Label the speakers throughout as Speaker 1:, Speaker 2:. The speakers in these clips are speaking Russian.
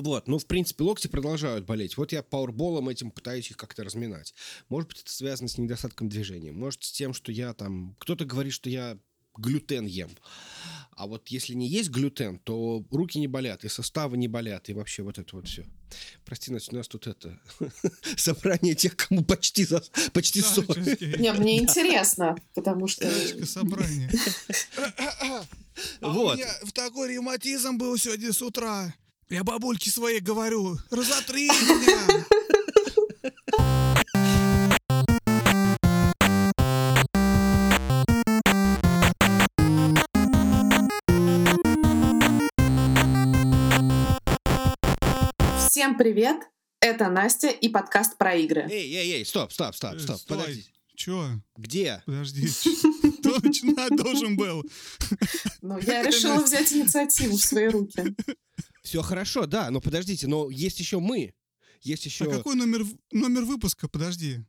Speaker 1: Вот, ну, в принципе, локти продолжают болеть. Вот я пауэрболом этим пытаюсь их как-то разминать. Может быть, это связано с недостатком движения. Может, с тем, что я там... Кто-то говорит, что я глютен ем. А вот если не есть глютен, то руки не болят, и составы не болят, и вообще вот это вот все. Прости, Настя, у нас тут это собрание тех, кому почти за, почти 40.
Speaker 2: Не, мне интересно, потому что...
Speaker 3: собрание.
Speaker 1: А вот.
Speaker 3: У меня в такой ревматизм был сегодня с утра. Я бабульке своей говорю, разотри меня.
Speaker 2: Всем привет! Это Настя и подкаст про игры.
Speaker 1: Эй, эй, эй, стоп, стоп, стоп,
Speaker 3: Э,
Speaker 1: стоп,
Speaker 3: стой.
Speaker 1: подожди.
Speaker 3: Чё?
Speaker 1: Где?
Speaker 3: Подожди. Точно должен был.
Speaker 2: Ну, я решила взять инициативу в свои руки.
Speaker 1: Все хорошо, да, но подождите, но есть еще мы. Есть еще...
Speaker 3: А какой номер, номер выпуска? Подожди.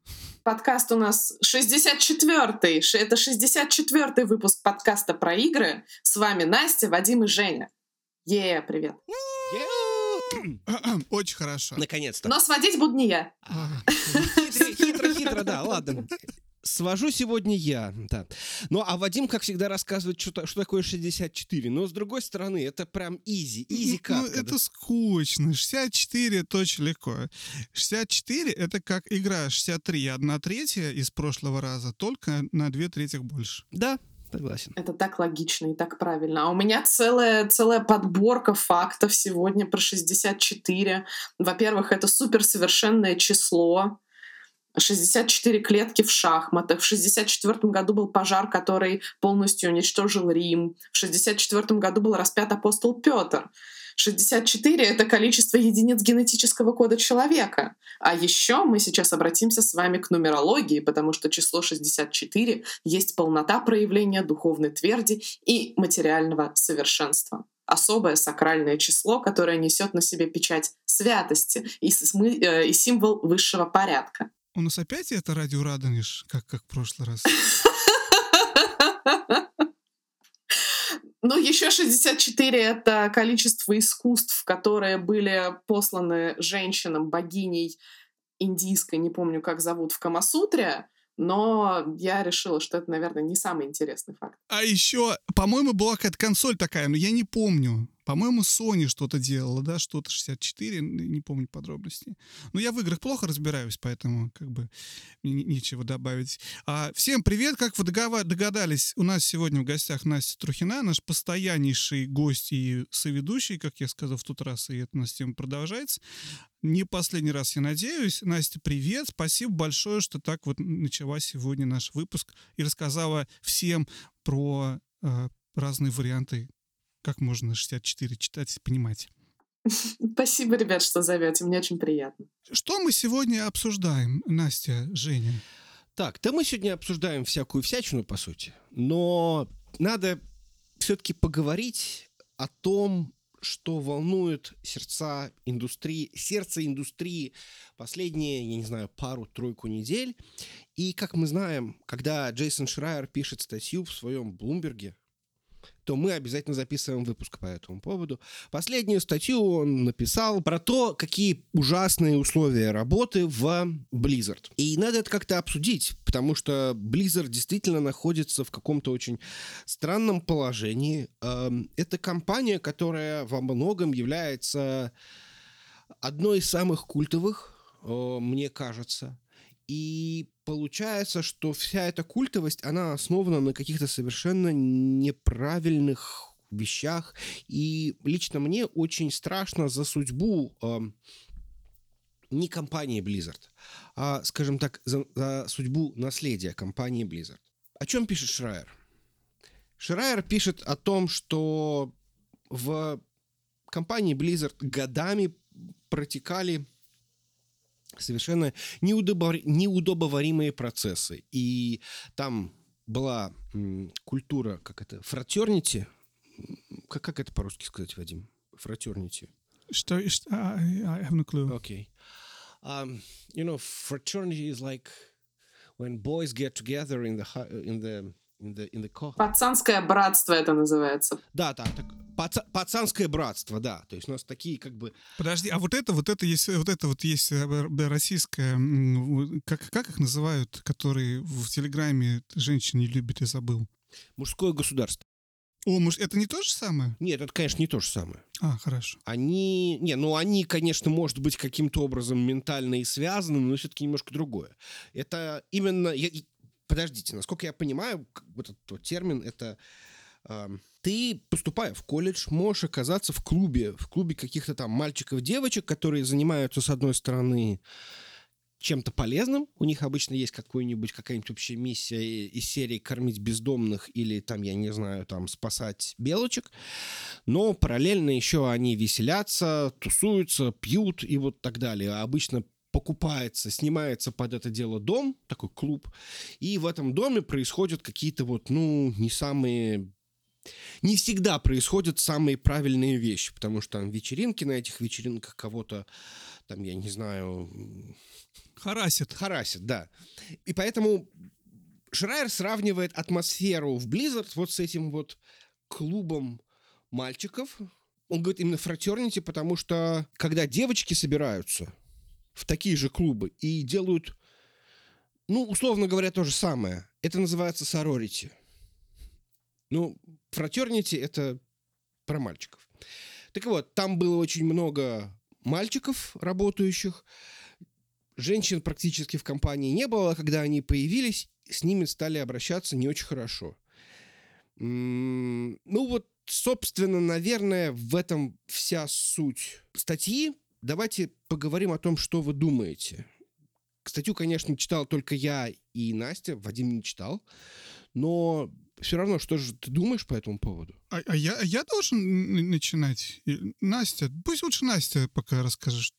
Speaker 2: Подкаст у нас 64-й. Ш- Это 64-й выпуск подкаста про игры. С вами Настя, Вадим и Женя. Е, привет.
Speaker 3: Очень хорошо.
Speaker 1: Наконец-то.
Speaker 2: Но сводить буду не я.
Speaker 3: А,
Speaker 1: Хитро, хитро, хитро, да, ладно. Свожу сегодня я, да. Ну, а Вадим, как всегда, рассказывает, что, что такое 64. Но, с другой стороны, это прям изи, изи
Speaker 3: Ну,
Speaker 1: катка. да.
Speaker 3: это скучно. 64 это очень легко. 64 это как игра 63 1 третья из прошлого раза, только на 2 третьих больше.
Speaker 1: Да, согласен.
Speaker 2: Это так логично и так правильно. А у меня целая, целая подборка фактов сегодня про 64. Во-первых, это суперсовершенное число. 64 клетки в шахматах. В 64 году был пожар, который полностью уничтожил Рим. В 64 году был распят апостол Петр. 64 — это количество единиц генетического кода человека. А еще мы сейчас обратимся с вами к нумерологии, потому что число 64 есть полнота проявления духовной тверди и материального совершенства. Особое сакральное число, которое несет на себе печать святости и, смы- э, и символ высшего порядка.
Speaker 3: У нас опять это радио Радонеж, как, как в прошлый раз.
Speaker 2: Ну, еще 64 — это количество искусств, которые были посланы женщинам, богиней индийской, не помню, как зовут, в Камасутре, но я решила, что это, наверное, не самый интересный факт.
Speaker 3: А еще, по-моему, была какая-то консоль такая, но я не помню. По-моему, Sony что-то делала, да, что-то 64, н- не помню подробностей. Но я в играх плохо разбираюсь, поэтому как бы мне не- нечего добавить. А, всем привет, как вы догадались, у нас сегодня в гостях Настя Трухина, наш постояннейший гость и соведущий, как я сказал в тот раз, и это у нас тема продолжается. Не последний раз, я надеюсь. Настя, привет. Спасибо большое, что так вот начала сегодня наш выпуск и рассказала всем про э, разные варианты, как можно 64 читать и понимать.
Speaker 2: Спасибо, ребят, что зовете. Мне очень приятно.
Speaker 3: Что мы сегодня обсуждаем, Настя, Женя?
Speaker 1: Так, да мы сегодня обсуждаем всякую всячину, по сути. Но надо все-таки поговорить о том, что волнует сердца индустрии, сердце индустрии последние, я не знаю, пару-тройку недель. И, как мы знаем, когда Джейсон Шрайер пишет статью в своем Блумберге, то мы обязательно записываем выпуск по этому поводу. Последнюю статью он написал про то, какие ужасные условия работы в Blizzard. И надо это как-то обсудить, потому что Blizzard действительно находится в каком-то очень странном положении. Эм, Это компания, которая во многом является одной из самых культовых, э, мне кажется. И получается, что вся эта культовость, она основана на каких-то совершенно неправильных вещах. И лично мне очень страшно за судьбу эм, не компании Blizzard, а, скажем так, за, за судьбу наследия компании Blizzard. О чем пишет Шрайер? Шрайер пишет о том, что в компании Blizzard годами протекали совершенно неудобоваримые процессы. И там была культура, как это, фратернити. Как, как это по-русски сказать, Вадим? Фратернити.
Speaker 3: Что, что- а, I have no clue.
Speaker 1: Okay. Um, you know, fraternity is like when boys get together in the in the in the, in the co-
Speaker 2: Пацанское братство это называется.
Speaker 1: Да, да, так, паца- пацанское братство, да. То есть у нас такие как бы...
Speaker 3: Подожди, а вот это, вот это есть, вот это вот есть э, российское, как, как их называют, которые в Телеграме женщин не любят, я забыл.
Speaker 1: Мужское государство.
Speaker 3: О, может, это не то же самое?
Speaker 1: Нет, это, конечно, не то же самое.
Speaker 3: А, хорошо.
Speaker 1: Они, не, ну они, конечно, может быть каким-то образом ментально и связаны, но все-таки немножко другое. Это именно, я- подождите, насколько я понимаю, вот этот термин, это ты, поступая в колледж, можешь оказаться в клубе, в клубе каких-то там мальчиков-девочек, которые занимаются, с одной стороны, чем-то полезным. У них обычно есть какой-нибудь, какая-нибудь общая миссия из серии кормить бездомных или там, я не знаю, там спасать белочек. Но параллельно еще они веселятся, тусуются, пьют и вот так далее. А обычно покупается, снимается под это дело дом, такой клуб, и в этом доме происходят какие-то вот, ну, не самые... Не всегда происходят самые правильные вещи, потому что там вечеринки, на этих вечеринках кого-то, там, я не знаю,
Speaker 3: Харасит.
Speaker 1: харасит, да. И поэтому Шрайер сравнивает атмосферу в Blizzard вот с этим вот клубом мальчиков. Он говорит именно фратернити, потому что когда девочки собираются в такие же клубы и делают, ну, условно говоря, то же самое, это называется сорорити. Ну, фратернити — это про мальчиков. Так вот, там было очень много мальчиков работающих, женщин практически в компании не было, а когда они появились, с ними стали обращаться не очень хорошо. Ну вот, собственно, наверное, в этом вся суть статьи. Давайте поговорим о том, что вы думаете. Статью, конечно, читал только я и Настя, Вадим не читал. Но все равно, что же ты думаешь по этому поводу?
Speaker 3: А, а я, а я должен начинать? Настя, пусть лучше Настя пока расскажет.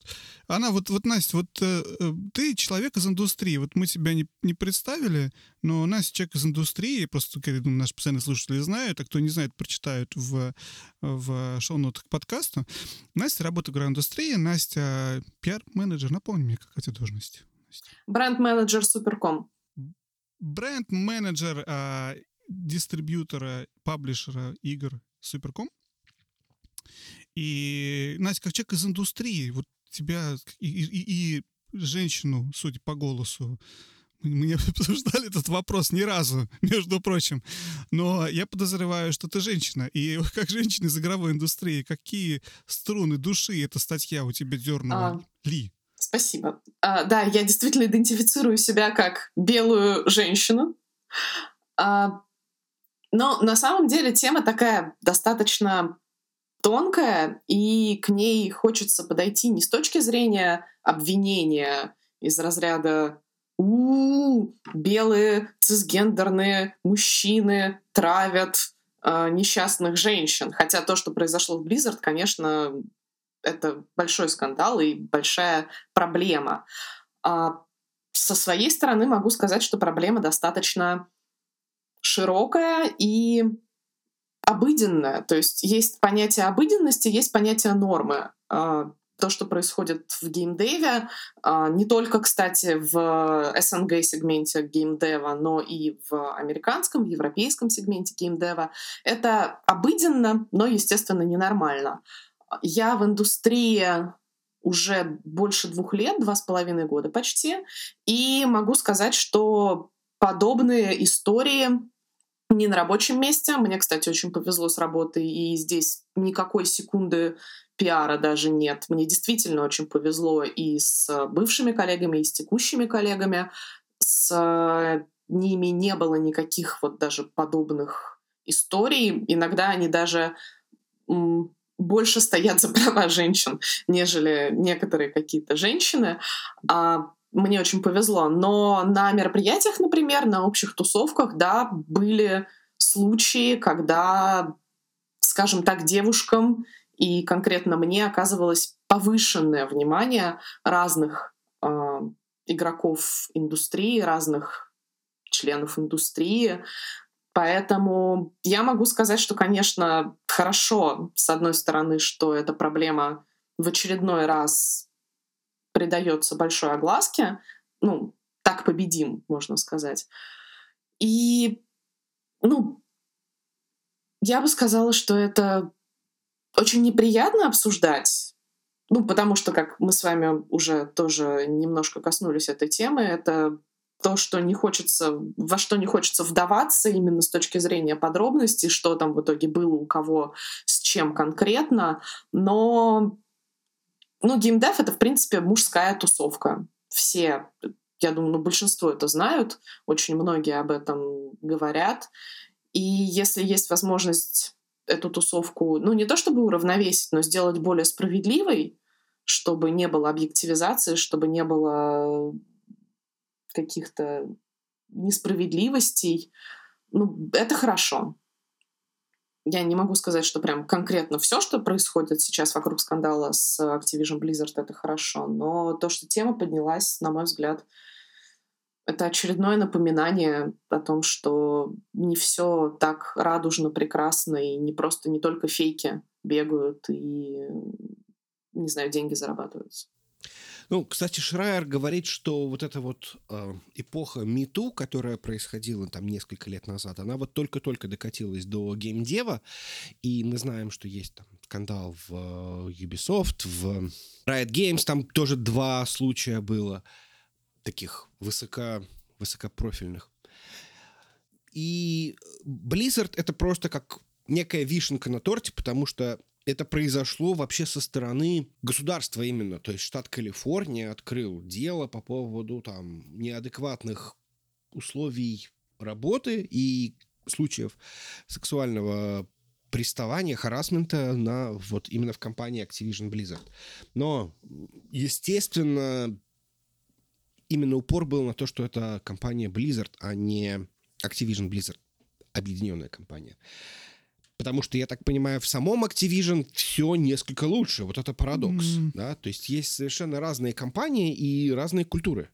Speaker 3: Она вот, вот Настя, вот э, э, ты человек из индустрии. Вот мы тебя не, не представили, но Настя человек из индустрии. Просто, я думаю, наши постоянные слушатели знают, а кто не знает, прочитают в, в шоу-нотах к подкасту. Настя работает в игроиндустрии. Настя пиар-менеджер. Напомни мне, какая у тебя должность?
Speaker 2: Бренд-менеджер Суперком.
Speaker 3: бренд-менеджер а, дистрибьютора, паблишера игр Суперком. И, Настя, как человек из индустрии, вот тебя и, и- и женщину, судя по голосу, мы не обсуждали этот вопрос ни разу, между прочим. Но я подозреваю, что ты женщина. И как женщина из игровой индустрии, какие струны души эта статья у тебя дернула?
Speaker 2: А.
Speaker 3: Ли?
Speaker 2: Спасибо. А, да, я действительно идентифицирую себя как белую женщину. А, но на самом деле тема такая достаточно тонкая, и к ней хочется подойти не с точки зрения обвинения из разряда у белые цисгендерные мужчины травят а, несчастных женщин. Хотя то, что произошло в Blizzard, конечно, это большой скандал и большая проблема. А со своей стороны могу сказать, что проблема достаточно широкая и обыденная. То есть есть понятие обыденности, есть понятие нормы. А, То, что происходит в геймдеве, а, не только, кстати, в СНГ-сегменте геймдева, но и в американском, европейском сегменте геймдева, это обыденно, но, естественно, ненормально. Я в индустрии уже больше двух лет, два с половиной года почти, и могу сказать, что подобные истории не на рабочем месте. Мне, кстати, очень повезло с работой, и здесь никакой секунды пиара даже нет. Мне действительно очень повезло и с бывшими коллегами, и с текущими коллегами. С ними не было никаких вот даже подобных историй. Иногда они даже больше стоят за права женщин, нежели некоторые какие-то женщины. А мне очень повезло. Но на мероприятиях, например, на общих тусовках, да, были случаи, когда, скажем так, девушкам и конкретно мне оказывалось повышенное внимание разных э, игроков индустрии, разных членов индустрии. Поэтому я могу сказать, что, конечно, хорошо, с одной стороны, что эта проблема в очередной раз придается большой огласке. Ну, так победим, можно сказать. И ну, я бы сказала, что это очень неприятно обсуждать. Ну, потому что, как мы с вами уже тоже немножко коснулись этой темы, это то, что не хочется, во что не хочется вдаваться именно с точки зрения подробностей, что там в итоге было у кого, с чем конкретно. Но, ну, геймдев — это, в принципе, мужская тусовка. Все, я думаю, ну, большинство это знают, очень многие об этом говорят. И если есть возможность эту тусовку, ну, не то чтобы уравновесить, но сделать более справедливой, чтобы не было объективизации, чтобы не было каких-то несправедливостей, ну, это хорошо. Я не могу сказать, что прям конкретно все, что происходит сейчас вокруг скандала с Activision Blizzard, это хорошо, но то, что тема поднялась, на мой взгляд, это очередное напоминание о том, что не все так радужно, прекрасно, и не просто не только фейки бегают и, не знаю, деньги зарабатываются.
Speaker 1: Ну, кстати, Шрайер говорит, что вот эта вот э, эпоха МИТУ, которая происходила там несколько лет назад, она вот только-только докатилась до геймдева, и мы знаем, что есть там скандал в э, Ubisoft, в Riot Games, там тоже два случая было таких высоко, высокопрофильных. И Blizzard это просто как некая вишенка на торте, потому что это произошло вообще со стороны государства именно. То есть штат Калифорния открыл дело по поводу там неадекватных условий работы и случаев сексуального приставания, харасмента на вот именно в компании Activision Blizzard. Но, естественно, именно упор был на то, что это компания Blizzard, а не Activision Blizzard, объединенная компания. Потому что, я так понимаю, в самом Activision все несколько лучше. Вот это парадокс. Mm. Да? То есть есть совершенно разные компании и разные культуры.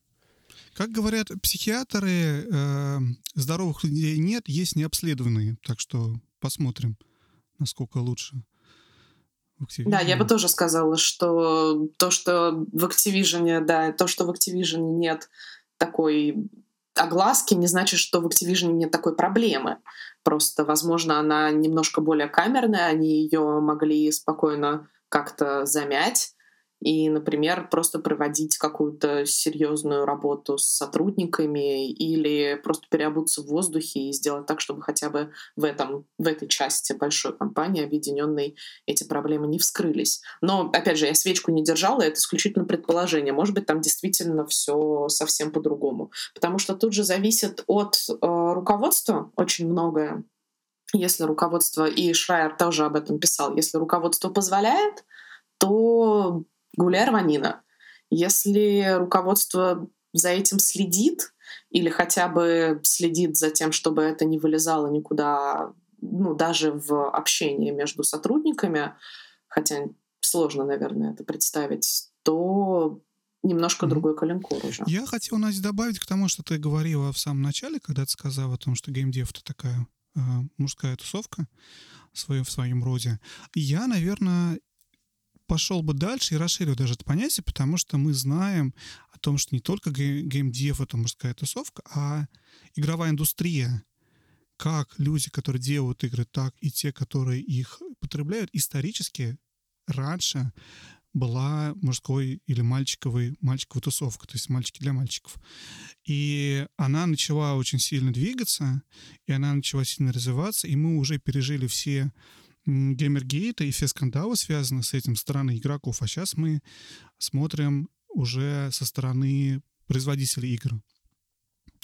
Speaker 3: Как говорят психиатры, э, здоровых людей нет, есть необследованные. Так что посмотрим, насколько лучше.
Speaker 2: Да, я бы тоже сказала, что то, что в Activision, да, то, что в Activision нет такой огласки, не значит, что в Activision нет такой проблемы. Просто, возможно, она немножко более камерная, они ее могли спокойно как-то замять и, например, просто проводить какую-то серьезную работу с сотрудниками или просто переобуться в воздухе и сделать так, чтобы хотя бы в, этом, в этой части большой компании объединенной эти проблемы не вскрылись. Но, опять же, я свечку не держала, это исключительно предположение. Может быть, там действительно все совсем по-другому. Потому что тут же зависит от э, руководства очень многое. Если руководство, и Шрайер тоже об этом писал, если руководство позволяет, то гуляй рванина. Если руководство за этим следит или хотя бы следит за тем, чтобы это не вылезало никуда, ну, даже в общении между сотрудниками, хотя сложно, наверное, это представить, то немножко mm-hmm. другой калинкор уже.
Speaker 3: Я хотел, Настя, добавить к тому, что ты говорила в самом начале, когда ты сказала о том, что геймдев — это такая э, мужская тусовка в своем, в своем роде. Я, наверное, пошел бы дальше и расширил даже это понятие, потому что мы знаем о том, что не только геймдев — это мужская тусовка, а игровая индустрия, как люди, которые делают игры, так и те, которые их потребляют, исторически раньше была мужской или мальчиковой, мальчиковая тусовка, то есть мальчики для мальчиков. И она начала очень сильно двигаться, и она начала сильно развиваться, и мы уже пережили все геймергейта и все скандалы связаны с этим стороны игроков. А сейчас мы смотрим уже со стороны производителей игр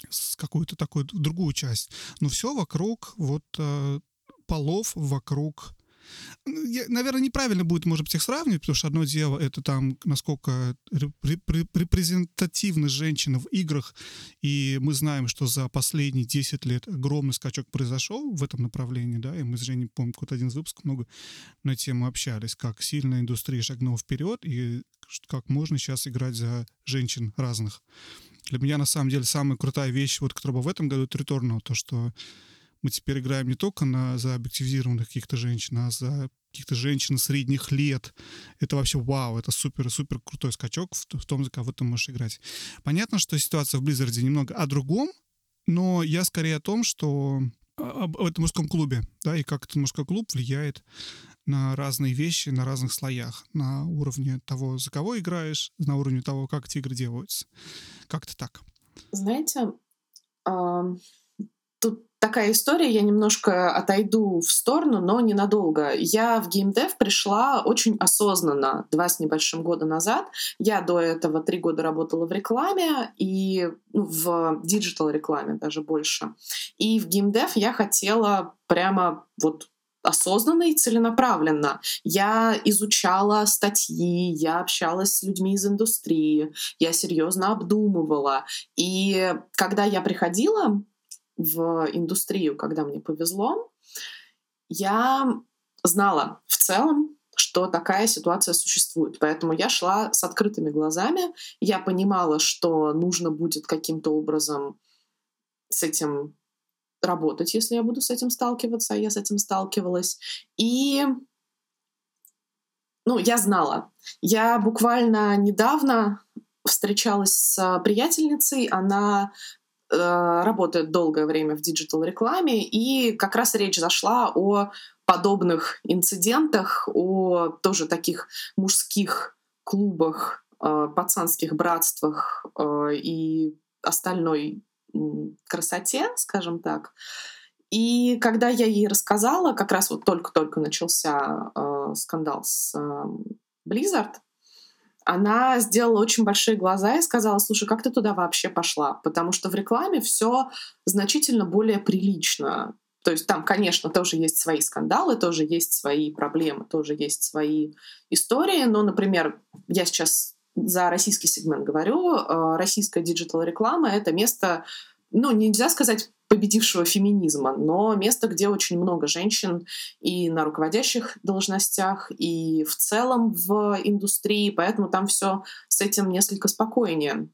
Speaker 3: с какую-то такую другую часть. Но все вокруг вот э, полов, вокруг я, наверное, неправильно будет, может быть, их сравнивать, потому что одно дело это там, насколько репрезентативны женщины в играх, и мы знаем, что за последние 10 лет огромный скачок произошел в этом направлении, да, и мы с Женей, помню, какой-то один из выпусков много на тему общались, как сильно индустрия шагнула вперед, и как можно сейчас играть за женщин разных. Для меня, на самом деле, самая крутая вещь, вот, которая была в этом году, это Returnal, то, что мы теперь играем не только на, за объективизированных каких-то женщин, а за каких-то женщин средних лет. Это вообще вау, это супер-супер крутой скачок в, в том, за кого ты можешь играть. Понятно, что ситуация в Blizzard немного о другом, но я скорее о том, что об этом мужском клубе, да, и как этот мужской клуб влияет на разные вещи на разных слоях, на уровне того, за кого играешь, на уровне того, как эти игры делаются. Как-то так.
Speaker 2: Знаете, такая история, я немножко отойду в сторону, но ненадолго. Я в геймдев пришла очень осознанно, два с небольшим года назад. Я до этого три года работала в рекламе и ну, в digital рекламе даже больше. И в gamedev я хотела прямо вот осознанно и целенаправленно. Я изучала статьи, я общалась с людьми из индустрии, я серьезно обдумывала. И когда я приходила в индустрию, когда мне повезло, я знала в целом, что такая ситуация существует. Поэтому я шла с открытыми глазами. Я понимала, что нужно будет каким-то образом с этим работать, если я буду с этим сталкиваться, а я с этим сталкивалась. И ну, я знала. Я буквально недавно встречалась с приятельницей, она работает долгое время в digital-рекламе, и как раз речь зашла о подобных инцидентах, о тоже таких мужских клубах, э, пацанских братствах э, и остальной красоте, скажем так. И когда я ей рассказала, как раз вот только-только начался э, скандал с э, Blizzard, она сделала очень большие глаза и сказала, слушай, как ты туда вообще пошла? Потому что в рекламе все значительно более прилично. То есть там, конечно, тоже есть свои скандалы, тоже есть свои проблемы, тоже есть свои истории. Но, например, я сейчас за российский сегмент говорю, э, российская digital-реклама — это место, ну, нельзя сказать победившего феминизма, но место, где очень много женщин и на руководящих должностях, и в целом в индустрии, поэтому там все с этим несколько спокойнее.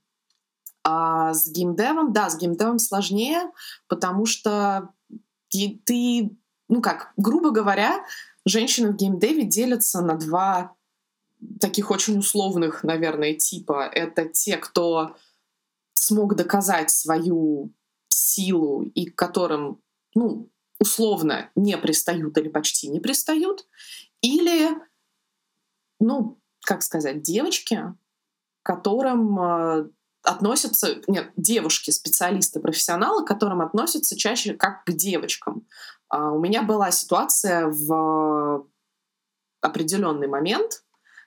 Speaker 2: А с геймдевом, да, с геймдевом сложнее, потому что ты, ну как, грубо говоря, женщины в геймдеве делятся на два таких очень условных, наверное, типа. Это те, кто смог доказать свою силу и к которым, ну, условно не пристают или почти не пристают, или, ну, как сказать, девочки, которым э, относятся, нет, девушки, специалисты, профессионалы, к которым относятся чаще как к девочкам. А у меня была ситуация в определенный момент,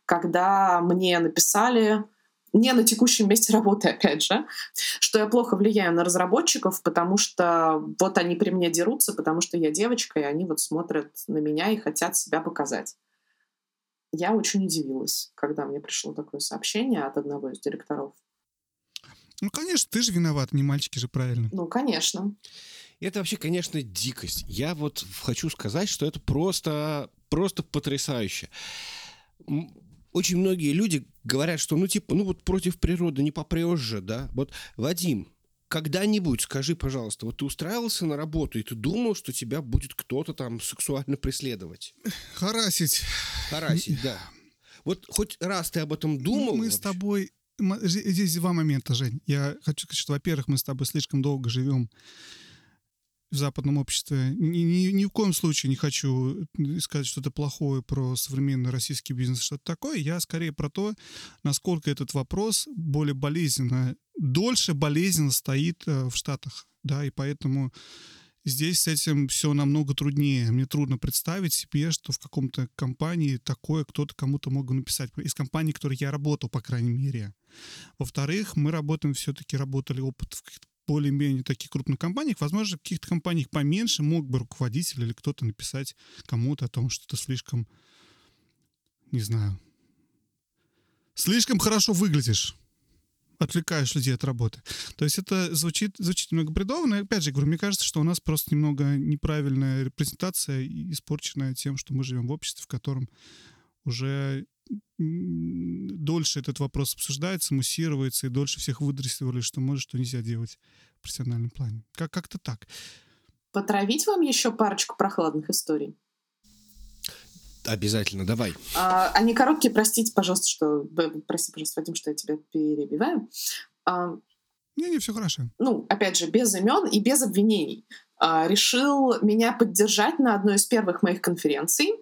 Speaker 2: когда мне написали не на текущем месте работы, опять же, что я плохо влияю на разработчиков, потому что вот они при мне дерутся, потому что я девочка, и они вот смотрят на меня и хотят себя показать. Я очень удивилась, когда мне пришло такое сообщение от одного из директоров.
Speaker 3: Ну, конечно, ты же виноват, не мальчики же правильно.
Speaker 2: Ну, конечно.
Speaker 1: Это вообще, конечно, дикость. Я вот хочу сказать, что это просто, просто потрясающе очень многие люди говорят, что ну типа, ну вот против природы не попрешь же, да? Вот, Вадим, когда-нибудь скажи, пожалуйста, вот ты устраивался на работу, и ты думал, что тебя будет кто-то там сексуально преследовать?
Speaker 3: Харасить.
Speaker 1: Харасить, да. Вот хоть раз ты об этом думал?
Speaker 3: Мы
Speaker 1: вообще?
Speaker 3: с тобой... Здесь два момента, Жень. Я хочу сказать, что, во-первых, мы с тобой слишком долго живем в западном обществе. Ни, ни, ни в коем случае не хочу сказать что-то плохое про современный российский бизнес, что-то такое. Я скорее про то, насколько этот вопрос более болезненно, дольше болезненно стоит э, в Штатах. Да, и поэтому здесь с этим все намного труднее. Мне трудно представить себе, что в каком-то компании такое кто-то кому-то мог бы написать. Из компании, в которой я работал, по крайней мере. Во-вторых, мы работаем, все-таки работали опыт в каких-то более-менее таких крупных компаниях, возможно, в каких-то компаниях поменьше мог бы руководитель или кто-то написать кому-то о том, что ты слишком, не знаю, слишком хорошо выглядишь отвлекаешь людей от работы. То есть это звучит, звучит немного бредово, но опять же говорю, мне кажется, что у нас просто немного неправильная репрезентация испорченная тем, что мы живем в обществе, в котором уже дольше этот вопрос обсуждается, муссируется, и дольше всех выдрессировали, что может, что нельзя делать в профессиональном плане. Как- как-то так.
Speaker 2: Потравить вам еще парочку прохладных историй?
Speaker 1: Обязательно, давай.
Speaker 2: А, они короткие, простите, пожалуйста, что... Прости, пожалуйста, Вадим, что я тебя перебиваю. А,
Speaker 3: Не-не, все хорошо.
Speaker 2: Ну, опять же, без имен и без обвинений. А, решил меня поддержать на одной из первых моих конференций.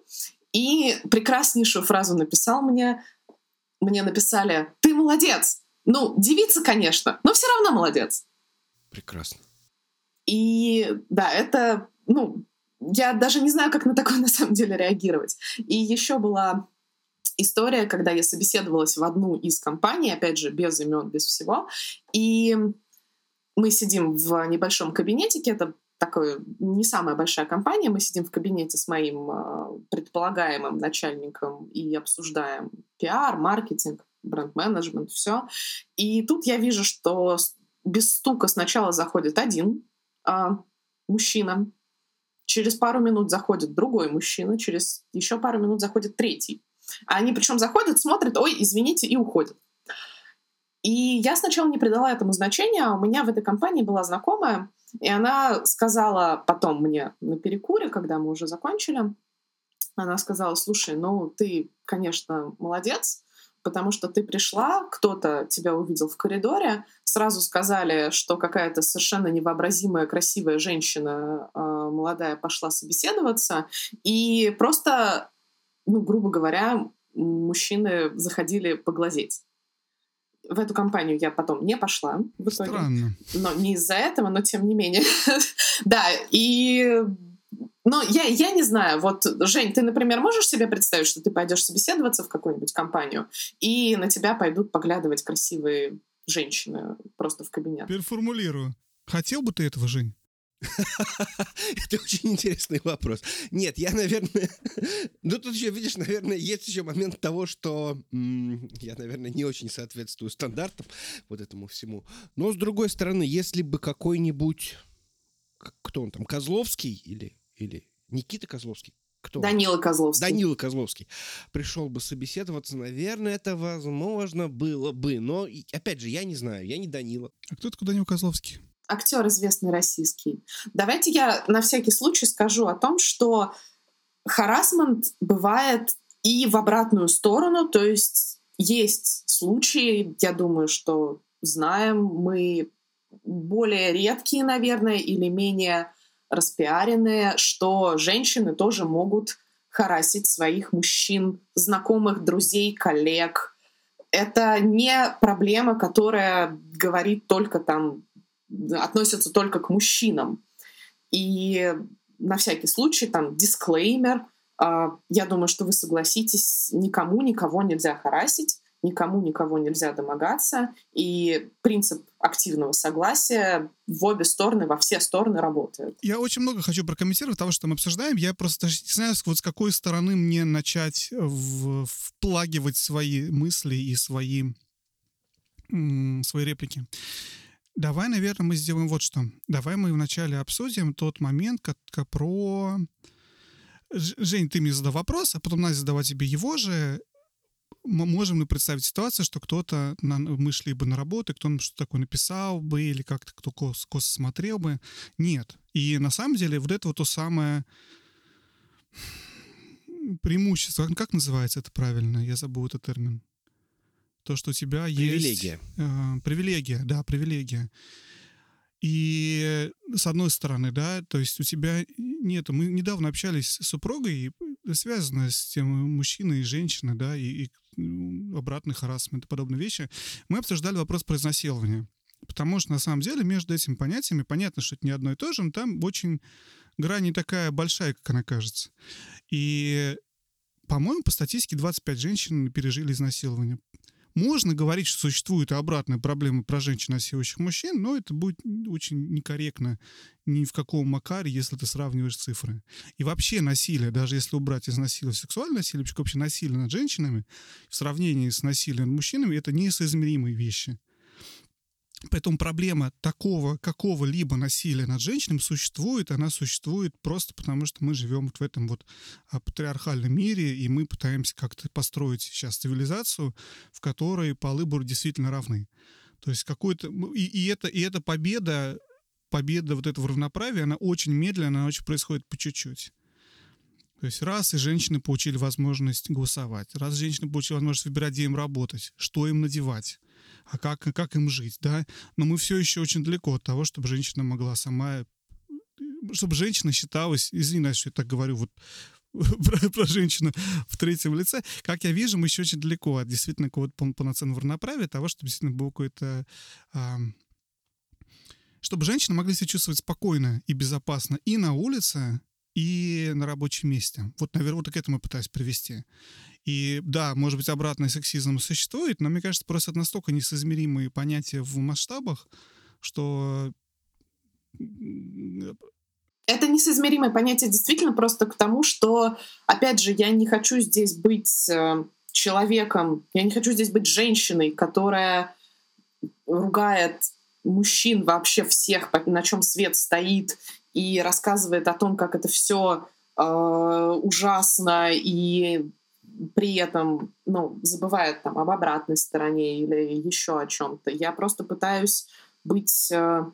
Speaker 2: И прекраснейшую фразу написал мне. Мне написали «Ты молодец!» Ну, девица, конечно, но все равно молодец.
Speaker 1: Прекрасно.
Speaker 2: И да, это, ну, я даже не знаю, как на такое на самом деле реагировать. И еще была история, когда я собеседовалась в одну из компаний, опять же, без имен, без всего, и мы сидим в небольшом кабинетике, это такая не самая большая компания, мы сидим в кабинете с моим а, предполагаемым начальником и обсуждаем пиар, маркетинг, бренд-менеджмент, все. И тут я вижу, что без стука сначала заходит один а, мужчина, через пару минут заходит другой мужчина, через еще пару минут заходит третий. А они причем заходят, смотрят, ой, извините, и уходят. И я сначала не придала этому значения, а у меня в этой компании была знакомая, и она сказала потом мне на перекуре, когда мы уже закончили, она сказала, слушай, ну ты, конечно, молодец, потому что ты пришла, кто-то тебя увидел в коридоре, сразу сказали, что какая-то совершенно невообразимая красивая женщина э, молодая пошла собеседоваться, и просто, ну, грубо говоря, мужчины заходили поглазеть в эту компанию я потом не пошла в итоге.
Speaker 3: Странно.
Speaker 2: Но не из-за этого, но тем не менее. да, и но я, я не знаю, вот, Жень, ты, например, можешь себе представить, что ты пойдешь собеседоваться в какую-нибудь компанию, и на тебя пойдут поглядывать красивые женщины просто в кабинет?
Speaker 3: Переформулирую. Хотел бы ты этого, Жень?
Speaker 1: Это очень интересный вопрос. Нет, я, наверное... Ну, тут еще, видишь, наверное, есть еще момент того, что я, наверное, не очень соответствую стандартам вот этому всему. Но, с другой стороны, если бы какой-нибудь... Кто он там? Козловский или, или Никита Козловский? Кто?
Speaker 2: Данила Козловский.
Speaker 1: Данила Козловский. Пришел бы собеседоваться, наверное, это возможно было бы. Но, опять же, я не знаю, я не Данила.
Speaker 3: А кто такой Данила Козловский?
Speaker 2: Актер известный российский. Давайте я на всякий случай скажу о том, что харасмент бывает и в обратную сторону, то есть есть случаи, я думаю, что знаем мы более редкие, наверное, или менее распиаренные, что женщины тоже могут харасить своих мужчин, знакомых, друзей, коллег. Это не проблема, которая говорит только там относятся только к мужчинам. И на всякий случай там дисклеймер. А, я думаю, что вы согласитесь, никому никого нельзя харасить, никому никого нельзя домогаться. И принцип активного согласия в обе стороны, во все стороны работает.
Speaker 3: Я очень много хочу прокомментировать того, что мы обсуждаем. Я просто не знаю, вот с какой стороны мне начать в, вплагивать свои мысли и свои, свои реплики. Давай, наверное, мы сделаем вот что. Давай мы вначале обсудим тот момент, как, про... Жень, ты мне задал вопрос, а потом Настя задавать тебе его же. Мы можем ли представить ситуацию, что кто-то, на, мы шли бы на работу, кто-то что-то такое написал бы, или как-то кто кос, косо смотрел бы? Нет. И на самом деле вот это вот то самое преимущество, как называется это правильно? Я забыл этот термин то, что у тебя
Speaker 1: привилегия.
Speaker 3: есть... Э, привилегия, да, привилегия. И с одной стороны, да, то есть у тебя нет... Мы недавно общались с супругой, связано с тем мужчиной и женщиной, да, и, и обратный харасмент и подобные вещи. Мы обсуждали вопрос про изнасилование. Потому что, на самом деле, между этими понятиями, понятно, что это не одно и то же, но там очень грань не такая большая, как она кажется. И, по-моему, по статистике 25 женщин пережили изнасилование. Можно говорить, что существует обратная проблема про женщин, насилующих мужчин, но это будет очень некорректно ни в каком макаре, если ты сравниваешь цифры. И вообще насилие, даже если убрать из насилия сексуальное насилие, вообще насилие над женщинами в сравнении с насилием над мужчинами, это несоизмеримые вещи. Поэтому проблема такого какого-либо насилия над женщинами существует. Она существует просто потому, что мы живем вот в этом вот а, патриархальном мире, и мы пытаемся как-то построить сейчас цивилизацию, в которой полы будут действительно равны. То есть какой-то... И, и, это, и эта победа, победа вот этого равноправия, она очень медленно, она очень происходит по чуть-чуть. То есть раз и женщины получили возможность голосовать, раз женщины получили возможность выбирать, где им работать, что им надевать, а как, как им жить, да? Но мы все еще очень далеко от того, чтобы женщина могла сама чтобы женщина считалась, извиняюсь, что я так говорю, вот про, про женщину в третьем лице, как я вижу, мы еще очень далеко от действительно какого-то полноценного равноправия, того, чтобы действительно было какое-то... А, чтобы женщины могли себя чувствовать спокойно и безопасно и на улице, и на рабочем месте. Вот, наверное, вот к этому я пытаюсь привести. И да, может быть, обратный сексизм существует, но мне кажется, просто это настолько несоизмеримые понятия в масштабах, что
Speaker 2: это несоизмеримое понятие действительно просто к тому, что, опять же, я не хочу здесь быть э, человеком, я не хочу здесь быть женщиной, которая ругает мужчин вообще всех, на чем свет стоит, и рассказывает о том, как это все э, ужасно, и при этом ну, забывает там об обратной стороне или еще о чем-то. Я просто пытаюсь быть э,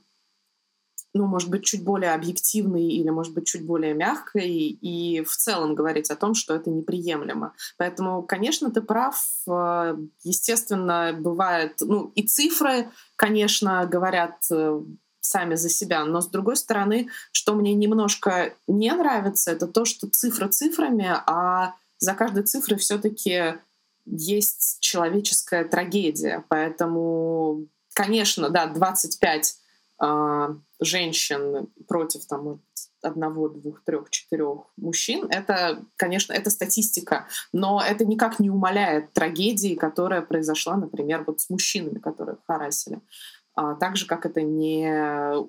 Speaker 2: ну, может быть, чуть более объективной или, может быть, чуть более мягкой и в целом говорить о том, что это неприемлемо. Поэтому, конечно, ты прав. Э, естественно, бывает... Ну, и цифры, конечно, говорят э, сами за себя. Но, с другой стороны, что мне немножко не нравится, это то, что цифры цифрами, а за каждой цифрой все таки есть человеческая трагедия. Поэтому, конечно, да, 25 э, женщин против там, одного, двух, трех, четырех мужчин, это, конечно, это статистика, но это никак не умаляет трагедии, которая произошла, например, вот с мужчинами, которые харасили. А, так же, как это не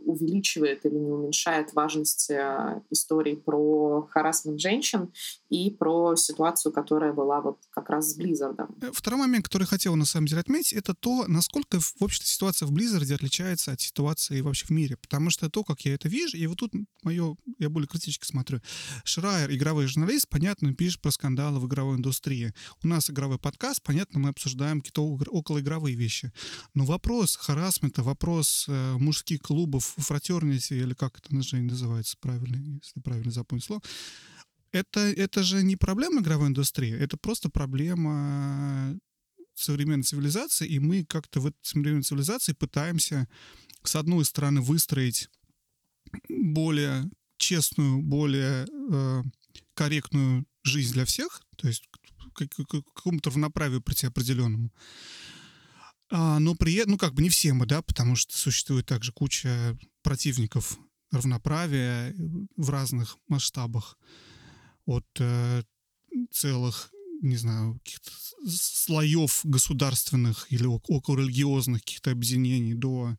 Speaker 2: увеличивает или не уменьшает важность э, историй про харасмент женщин и про ситуацию, которая была вот как раз с Blizzard ом.
Speaker 3: Э, второй момент, который хотел на самом деле отметить, это то, насколько, в общем-то, ситуация в Blizzard е отличается от ситуации вообще в мире. Потому что то, как я это вижу, и вот тут мое, я более критически смотрю. Шрайер, игровой журналист, понятно, пишет про скандалы в игровой индустрии. У нас игровой подкаст, понятно, мы обсуждаем какие-то околоигровые вещи. Но вопрос харасмента это вопрос э, мужских клубов, фратернити, или как это называется правильно, если правильно запомнить слово, это, это же не проблема игровой индустрии, это просто проблема современной цивилизации, и мы как-то в этой современной цивилизации пытаемся, с одной стороны, выстроить более честную, более э, корректную жизнь для всех, то есть к, к, к какому-то равноправию прийти определенному. А, но при ну как бы не все мы, да, потому что существует также куча противников равноправия в разных масштабах от э, целых, не знаю, каких-то слоев государственных или околорелигиозных каких-то объединений до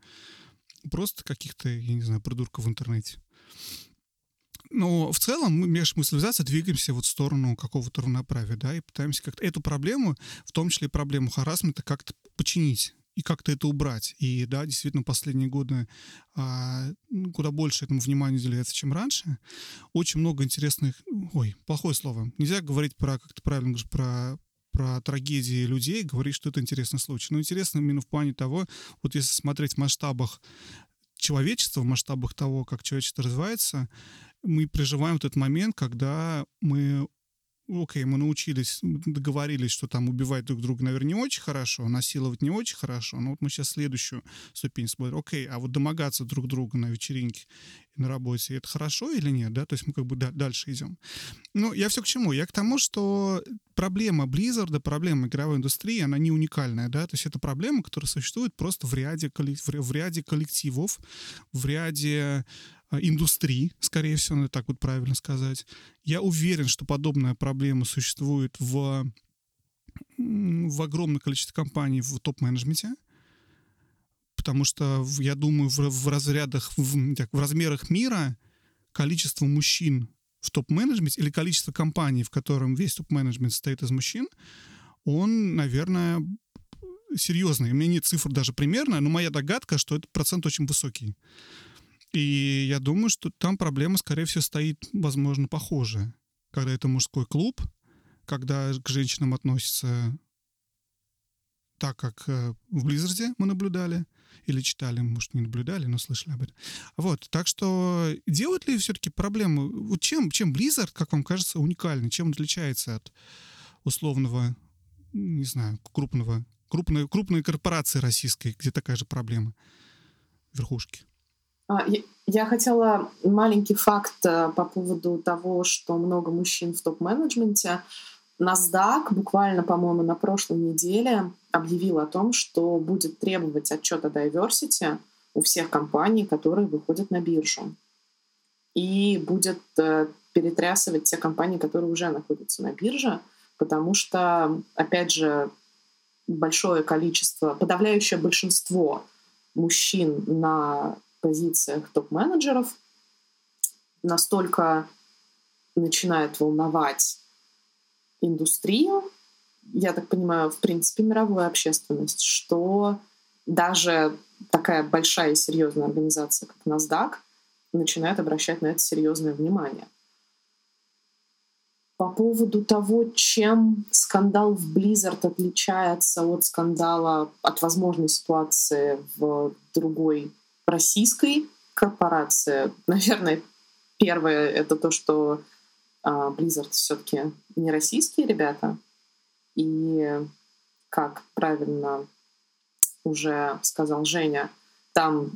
Speaker 3: просто каких-то, я не знаю, придурков в интернете. Но в целом мы, межмыслизация, двигаемся вот в сторону какого-то равноправия, да, и пытаемся как-то эту проблему, в том числе проблему харасмента, как-то починить и как-то это убрать. И да, действительно, последние годы а, ну, куда больше этому внимания уделяется, чем раньше. Очень много интересных... Ой, плохое слово. Нельзя говорить про, как ты правильно говоришь, про про трагедии людей, говорить, что это интересный случай. Но интересно именно в плане того, вот если смотреть в масштабах человечества, в масштабах того, как человечество развивается, мы переживаем вот этот момент, когда мы окей, мы научились, договорились, что там убивать друг друга, наверное, не очень хорошо, насиловать не очень хорошо, но вот мы сейчас следующую ступень смотрим. Окей, а вот домогаться друг друга на вечеринке на работе, это хорошо или нет, да? То есть мы как бы дальше идем. Ну, я все к чему? Я к тому, что проблема Blizzard, проблема игровой индустрии, она не уникальная, да? То есть это проблема, которая существует просто в ряде, в ряде коллективов, в ряде а, индустрии, скорее всего, надо так вот правильно сказать. Я уверен, что подобная проблема существует в, в огромном количестве компаний в топ-менеджменте, потому что, я думаю, в, в разрядах, в, так, в размерах мира количество мужчин в топ-менеджменте или количество компаний, в котором весь топ-менеджмент состоит из мужчин, он, наверное, серьезный. У меня нет цифр даже примерно, но моя догадка, что этот процент очень высокий. И я думаю, что там проблема, скорее всего, стоит, возможно, похожая. Когда это мужской клуб, когда к женщинам относятся так, как э, в Blizzard е мы наблюдали, или читали, может, не наблюдали, но слышали об этом. Вот, так что делают ли все-таки проблему? Вот чем, чем Blizzard, как вам кажется, уникальный? Чем он отличается от условного, не знаю, крупного Крупные, крупные корпорации российские, где такая же проблема. Верхушки.
Speaker 2: А, я хотела маленький факт э, по поводу того, что много мужчин в топ-менеджменте. NASDAQ буквально, по-моему, на прошлой неделе объявил о том, что будет требовать отчета diversity у всех компаний, которые выходят на биржу. И будет э, перетрясывать те компании, которые уже находятся на бирже, потому что, опять же, большое количество, подавляющее большинство мужчин на позициях топ-менеджеров настолько начинает волновать индустрию, я так понимаю, в принципе, мировую общественность, что даже такая большая и серьезная организация, как NASDAQ, начинает обращать на это серьезное внимание. По поводу того, чем скандал в Blizzard отличается от скандала, от возможной ситуации в другой российской корпорации, наверное, первое — это то, что а, Blizzard все-таки не российские ребята. И как правильно уже сказал Женя, там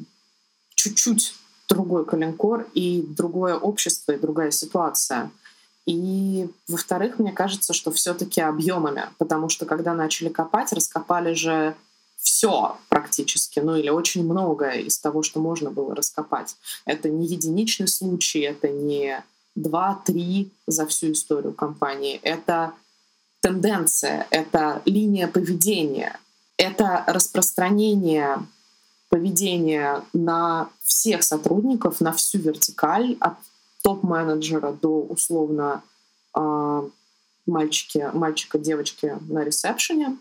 Speaker 2: чуть-чуть другой коленкор и другое общество и другая ситуация. И, во-вторых, мне кажется, что все-таки объемами, потому что когда начали копать, раскопали же все практически, ну или очень многое из того, что можно было раскопать. Это не единичный случай, это не два-три за всю историю компании. Это тенденция, это линия поведения, это распространение поведения на всех сотрудников, на всю вертикаль, от топ-менеджера до условно э, мальчики, мальчика, девочки на ресепшене.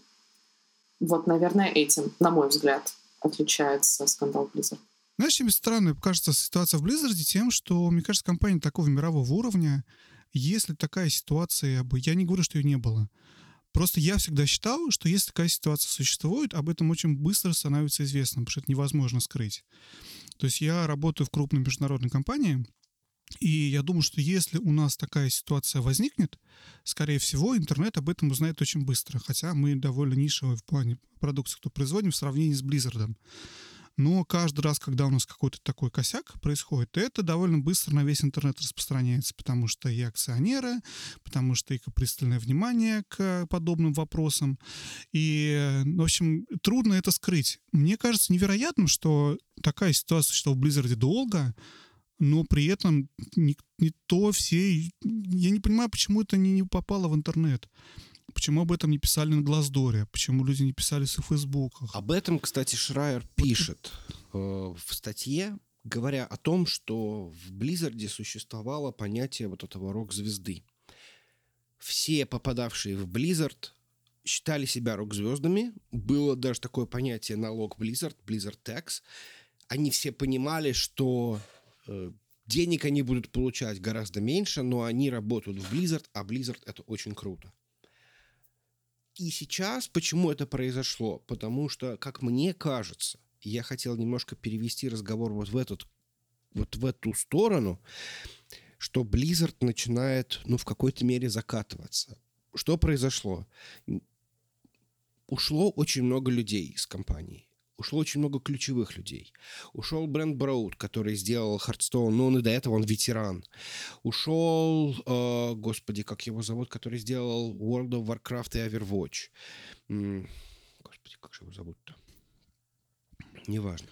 Speaker 2: Вот, наверное, этим, на мой взгляд, отличается скандал Blizzard.
Speaker 3: Знаешь, чем странно кажется ситуация в Blizzard тем, что, мне кажется, компания такого мирового уровня, если такая ситуация, я не говорю, что ее не было, Просто я всегда считал, что если такая ситуация существует, об этом очень быстро становится известно, потому что это невозможно скрыть. То есть я работаю в крупной международной компании, и я думаю, что если у нас такая ситуация возникнет, скорее всего, интернет об этом узнает очень быстро. Хотя мы довольно нишевые в плане продукции, кто производим в сравнении с Blizzard. Но каждый раз, когда у нас какой-то такой косяк происходит, это довольно быстро на весь интернет распространяется, потому что и акционеры, потому что и пристальное внимание к подобным вопросам. И, в общем, трудно это скрыть. Мне кажется невероятным, что такая ситуация что в Blizzard долго, но при этом не, не то все... Я не понимаю, почему это не, не попало в интернет. Почему об этом не писали на Glassdoor е? Почему люди не писали в Фейсбуках?
Speaker 1: Об этом, кстати, Шрайер пишет э, в статье, говоря о том, что в Blizzard е существовало понятие вот этого рок-звезды. Все попадавшие в Blizzard считали себя рок-звездами. Было даже такое понятие налог Blizzard, Blizzard Tax. Они все понимали, что денег они будут получать гораздо меньше, но они работают в Blizzard, а Blizzard это очень круто. И сейчас почему это произошло? Потому что, как мне кажется, я хотел немножко перевести разговор вот в этот вот в эту сторону, что Blizzard начинает, ну, в какой-то мере закатываться. Что произошло? Ушло очень много людей из компании ушло очень много ключевых людей. Ушел Брэнд Броуд, который сделал Хардстоун, но он и до этого он ветеран. Ушел, э, господи, как его зовут, который сделал World of Warcraft и Overwatch. Господи, как же его зовут-то? Неважно.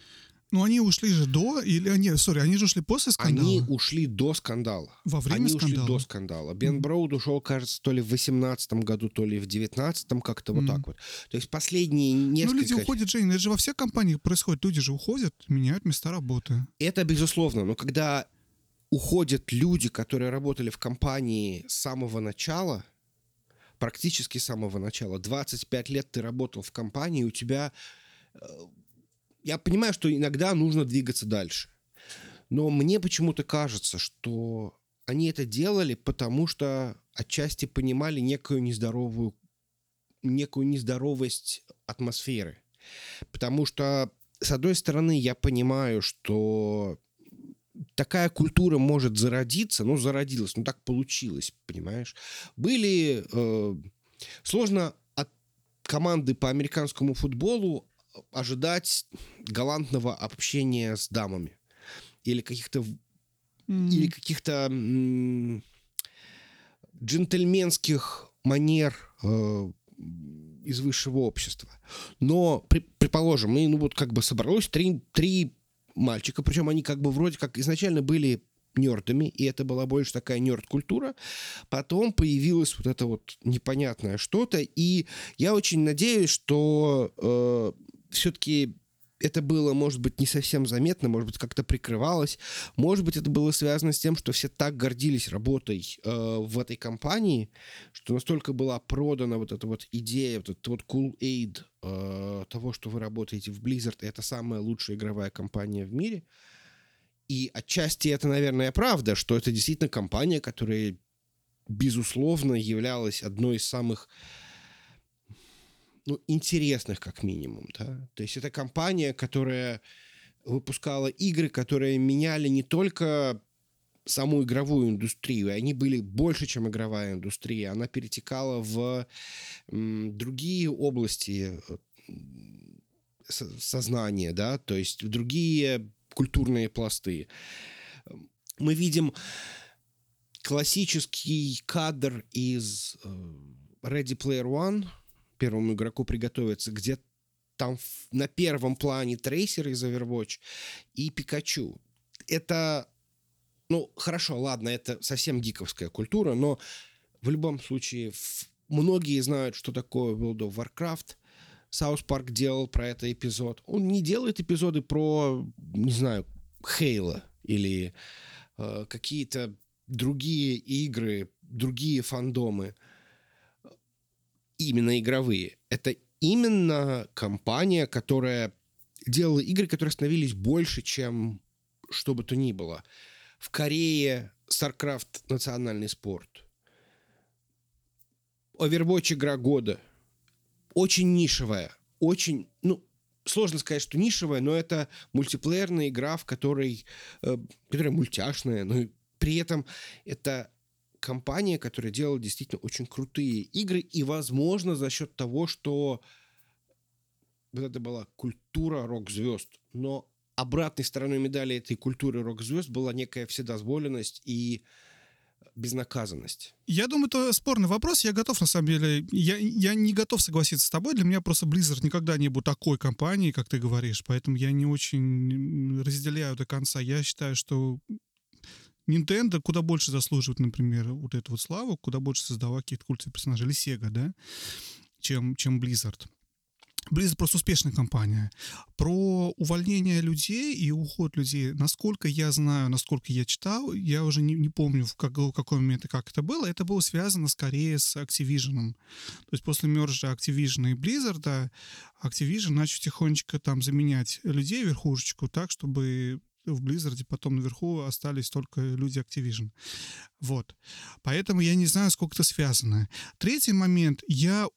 Speaker 3: Ну, они ушли же до, или они, сори, они же ушли после скандала?
Speaker 1: Они ушли до скандала.
Speaker 3: Во время
Speaker 1: они
Speaker 3: скандала?
Speaker 1: ушли до скандала. Бен mm. Броуд ушел, кажется, то ли в 18 году, то ли в 19 как-то mm. вот так вот. То есть последние несколько...
Speaker 3: Ну, люди уходят, Женя, это же во всех компаниях происходит. Люди же уходят, меняют места работы.
Speaker 1: Это безусловно, но когда уходят люди, которые работали в компании с самого начала, практически с самого начала, 25 лет ты работал в компании, у тебя э, я понимаю, что иногда нужно двигаться дальше. Но мне почему-то кажется, что они это делали, потому что отчасти понимали некую нездоровую, некую нездоровость атмосферы. Потому что, с одной стороны, я понимаю, что такая культура может зародиться, ну, зародилась, ну, так получилось, понимаешь? Были... Э, сложно команды по американскому футболу ожидать галантного общения с дамами или каких-то mm. или каких-то джентльменских манер э, из высшего общества. Но, при, предположим, мы, ну вот как бы собралось три, три мальчика, причем они как бы вроде как изначально были нердами, и это была больше такая нерд-культура. Потом появилось вот это вот непонятное что-то, и я очень надеюсь, что э, все-таки это было, может быть, не совсем заметно, может быть, как-то прикрывалось. Может быть, это было связано с тем, что все так гордились работой э, в этой компании, что настолько была продана вот эта вот идея, вот этот вот cool aid э, того, что вы работаете в Blizzard, и это самая лучшая игровая компания в мире. И отчасти это, наверное, правда, что это действительно компания, которая, безусловно, являлась одной из самых ну, интересных как минимум, да. То есть это компания, которая выпускала игры, которые меняли не только саму игровую индустрию, они были больше, чем игровая индустрия. Она перетекала в м, другие области э, сознания, да, то есть в другие культурные пласты. Мы видим классический кадр из э, Ready Player One – первому игроку приготовиться, где там на первом плане трейсер из Overwatch и Пикачу. Это, ну, хорошо, ладно, это совсем гиковская культура, но в любом случае многие знают, что такое World of Warcraft. South Park делал про это эпизод. Он не делает эпизоды про, не знаю, Halo или э, какие-то другие игры, другие фандомы именно игровые. Это именно компания, которая делала игры, которые становились больше, чем что бы то ни было. В Корее StarCraft национальный спорт. Overwatch игра года. Очень нишевая. Очень, ну, сложно сказать, что нишевая, но это мультиплеерная игра, в которой, э, которая мультяшная, но при этом это компания, которая делала действительно очень крутые игры, и, возможно, за счет того, что вот это была культура рок-звезд, но обратной стороной медали этой культуры рок-звезд была некая вседозволенность и безнаказанность.
Speaker 3: Я думаю, это спорный вопрос. Я готов, на самом деле, я, я не готов согласиться с тобой. Для меня просто Blizzard никогда не был такой компанией, как ты говоришь. Поэтому я не очень разделяю до конца. Я считаю, что Nintendo куда больше заслуживает, например, вот эту вот славу, куда больше создавал каких-то культовых персонажей, или Sega, да, чем, чем Blizzard. Blizzard просто успешная компания. Про увольнение людей и уход людей, насколько я знаю, насколько я читал, я уже не, не помню, в, как, в какой момент и как это было, это было связано скорее с Activision. То есть после мержа Activision и Blizzard Activision начал тихонечко там заменять людей, верхушечку, так, чтобы в Blizzard потом наверху остались только люди Activision. Вот. Поэтому я не знаю, сколько это связано. Третий момент. Я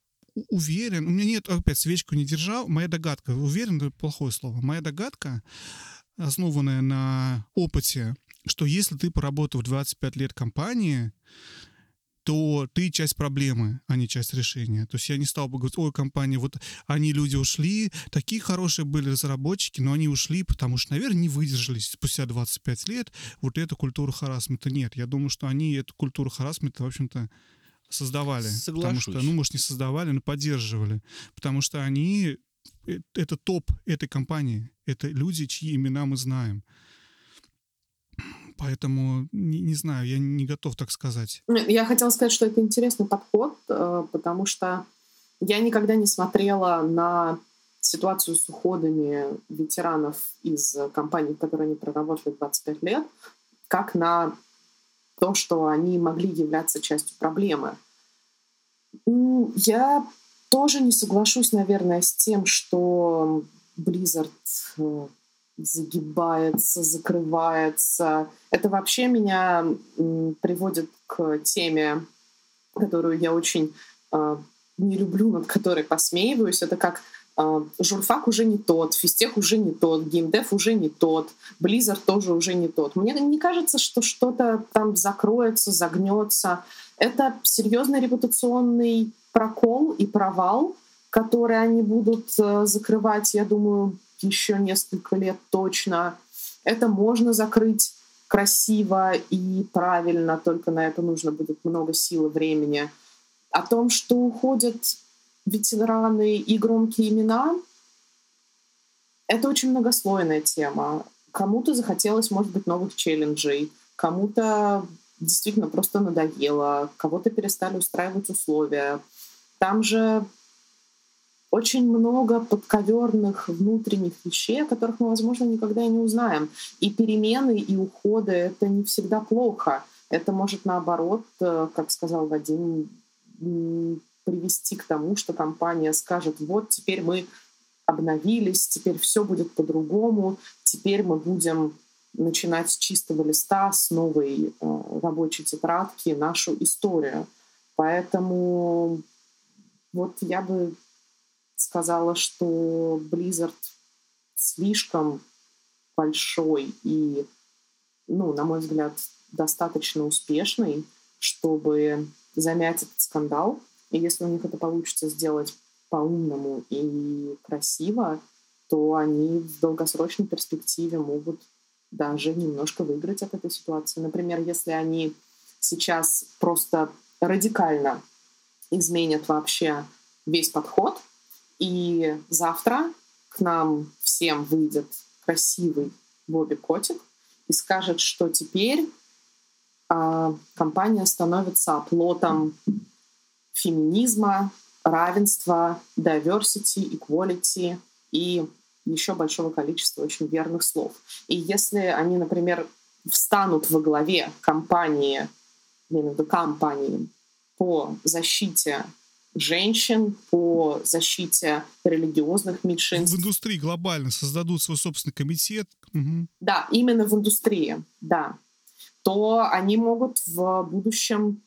Speaker 3: уверен, у меня нет, опять свечку не держал, моя догадка, уверен, это плохое слово, моя догадка, основанная на опыте, что если ты поработал 25 лет компании, то ты часть проблемы, а не часть решения. То есть я не стал бы говорить, ой, компания, вот они люди ушли, такие хорошие были разработчики, но они ушли, потому что, наверное, не выдержались спустя 25 лет вот эту культуру харасмента. Нет, я думаю, что они эту культуру харасмента, в общем-то, создавали. Соглашусь. Потому что, ну, может, не создавали, но поддерживали. Потому что они, э, это топ этой компании. Это люди, чьи имена мы знаем. Поэтому не, не знаю, я не готов так сказать.
Speaker 2: Я хотела сказать, что это интересный подход, э, потому что я никогда не смотрела на ситуацию с уходами ветеранов из компаний, в которой они проработали 25 лет, как на то, что они могли являться частью проблемы. Я тоже не соглашусь, наверное, с тем, что Blizzard э, загибается, закрывается. Это вообще меня приводит к теме, которую я очень э, не люблю, над которой посмеиваюсь. Это как э, журфак уже не тот, физтех уже не тот, геймдев уже не тот, Blizzard тоже уже не тот. Мне не кажется, что что-то там закроется, загнется. Это серьезный репутационный прокол и провал, который они будут э, закрывать, я думаю, еще несколько лет точно. Это можно закрыть красиво и правильно, только на это нужно будет много сил и времени. О том, что уходят ветераны и громкие имена, это очень многослойная тема. Кому-то захотелось, может быть, новых челленджей, кому-то действительно просто надоело, кого-то перестали устраивать условия. Там же очень много подковерных внутренних вещей, о которых мы, возможно, никогда и не узнаем. И перемены, и уходы — это не всегда плохо. Это может, наоборот, э, как сказал Вадим, привести к тому, что компания скажет, вот теперь мы обновились, теперь все будет по-другому, теперь мы будем начинать с чистого листа, с новой э, рабочей тетрадки нашу историю. Поэтому вот я бы сказала, что Blizzard слишком большой и, ну, на мой взгляд, достаточно успешный, чтобы замять этот скандал. И если у них это получится сделать по-умному и красиво, то они в долгосрочной перспективе могут даже немножко выиграть от этой ситуации. Например, если они сейчас просто радикально изменят вообще весь подход, и завтра к нам всем выйдет красивый Бобби Котик и скажет, что теперь э, компания становится оплотом феминизма, равенства, diversity, equality и еще большого количества очень верных слов. И если они, например, встанут во главе компании, я имею в виду компании по защите женщин, по защите религиозных меньшинств.
Speaker 3: В индустрии глобально создадут свой собственный комитет. Угу.
Speaker 2: Да, именно в индустрии, да. То они могут в будущем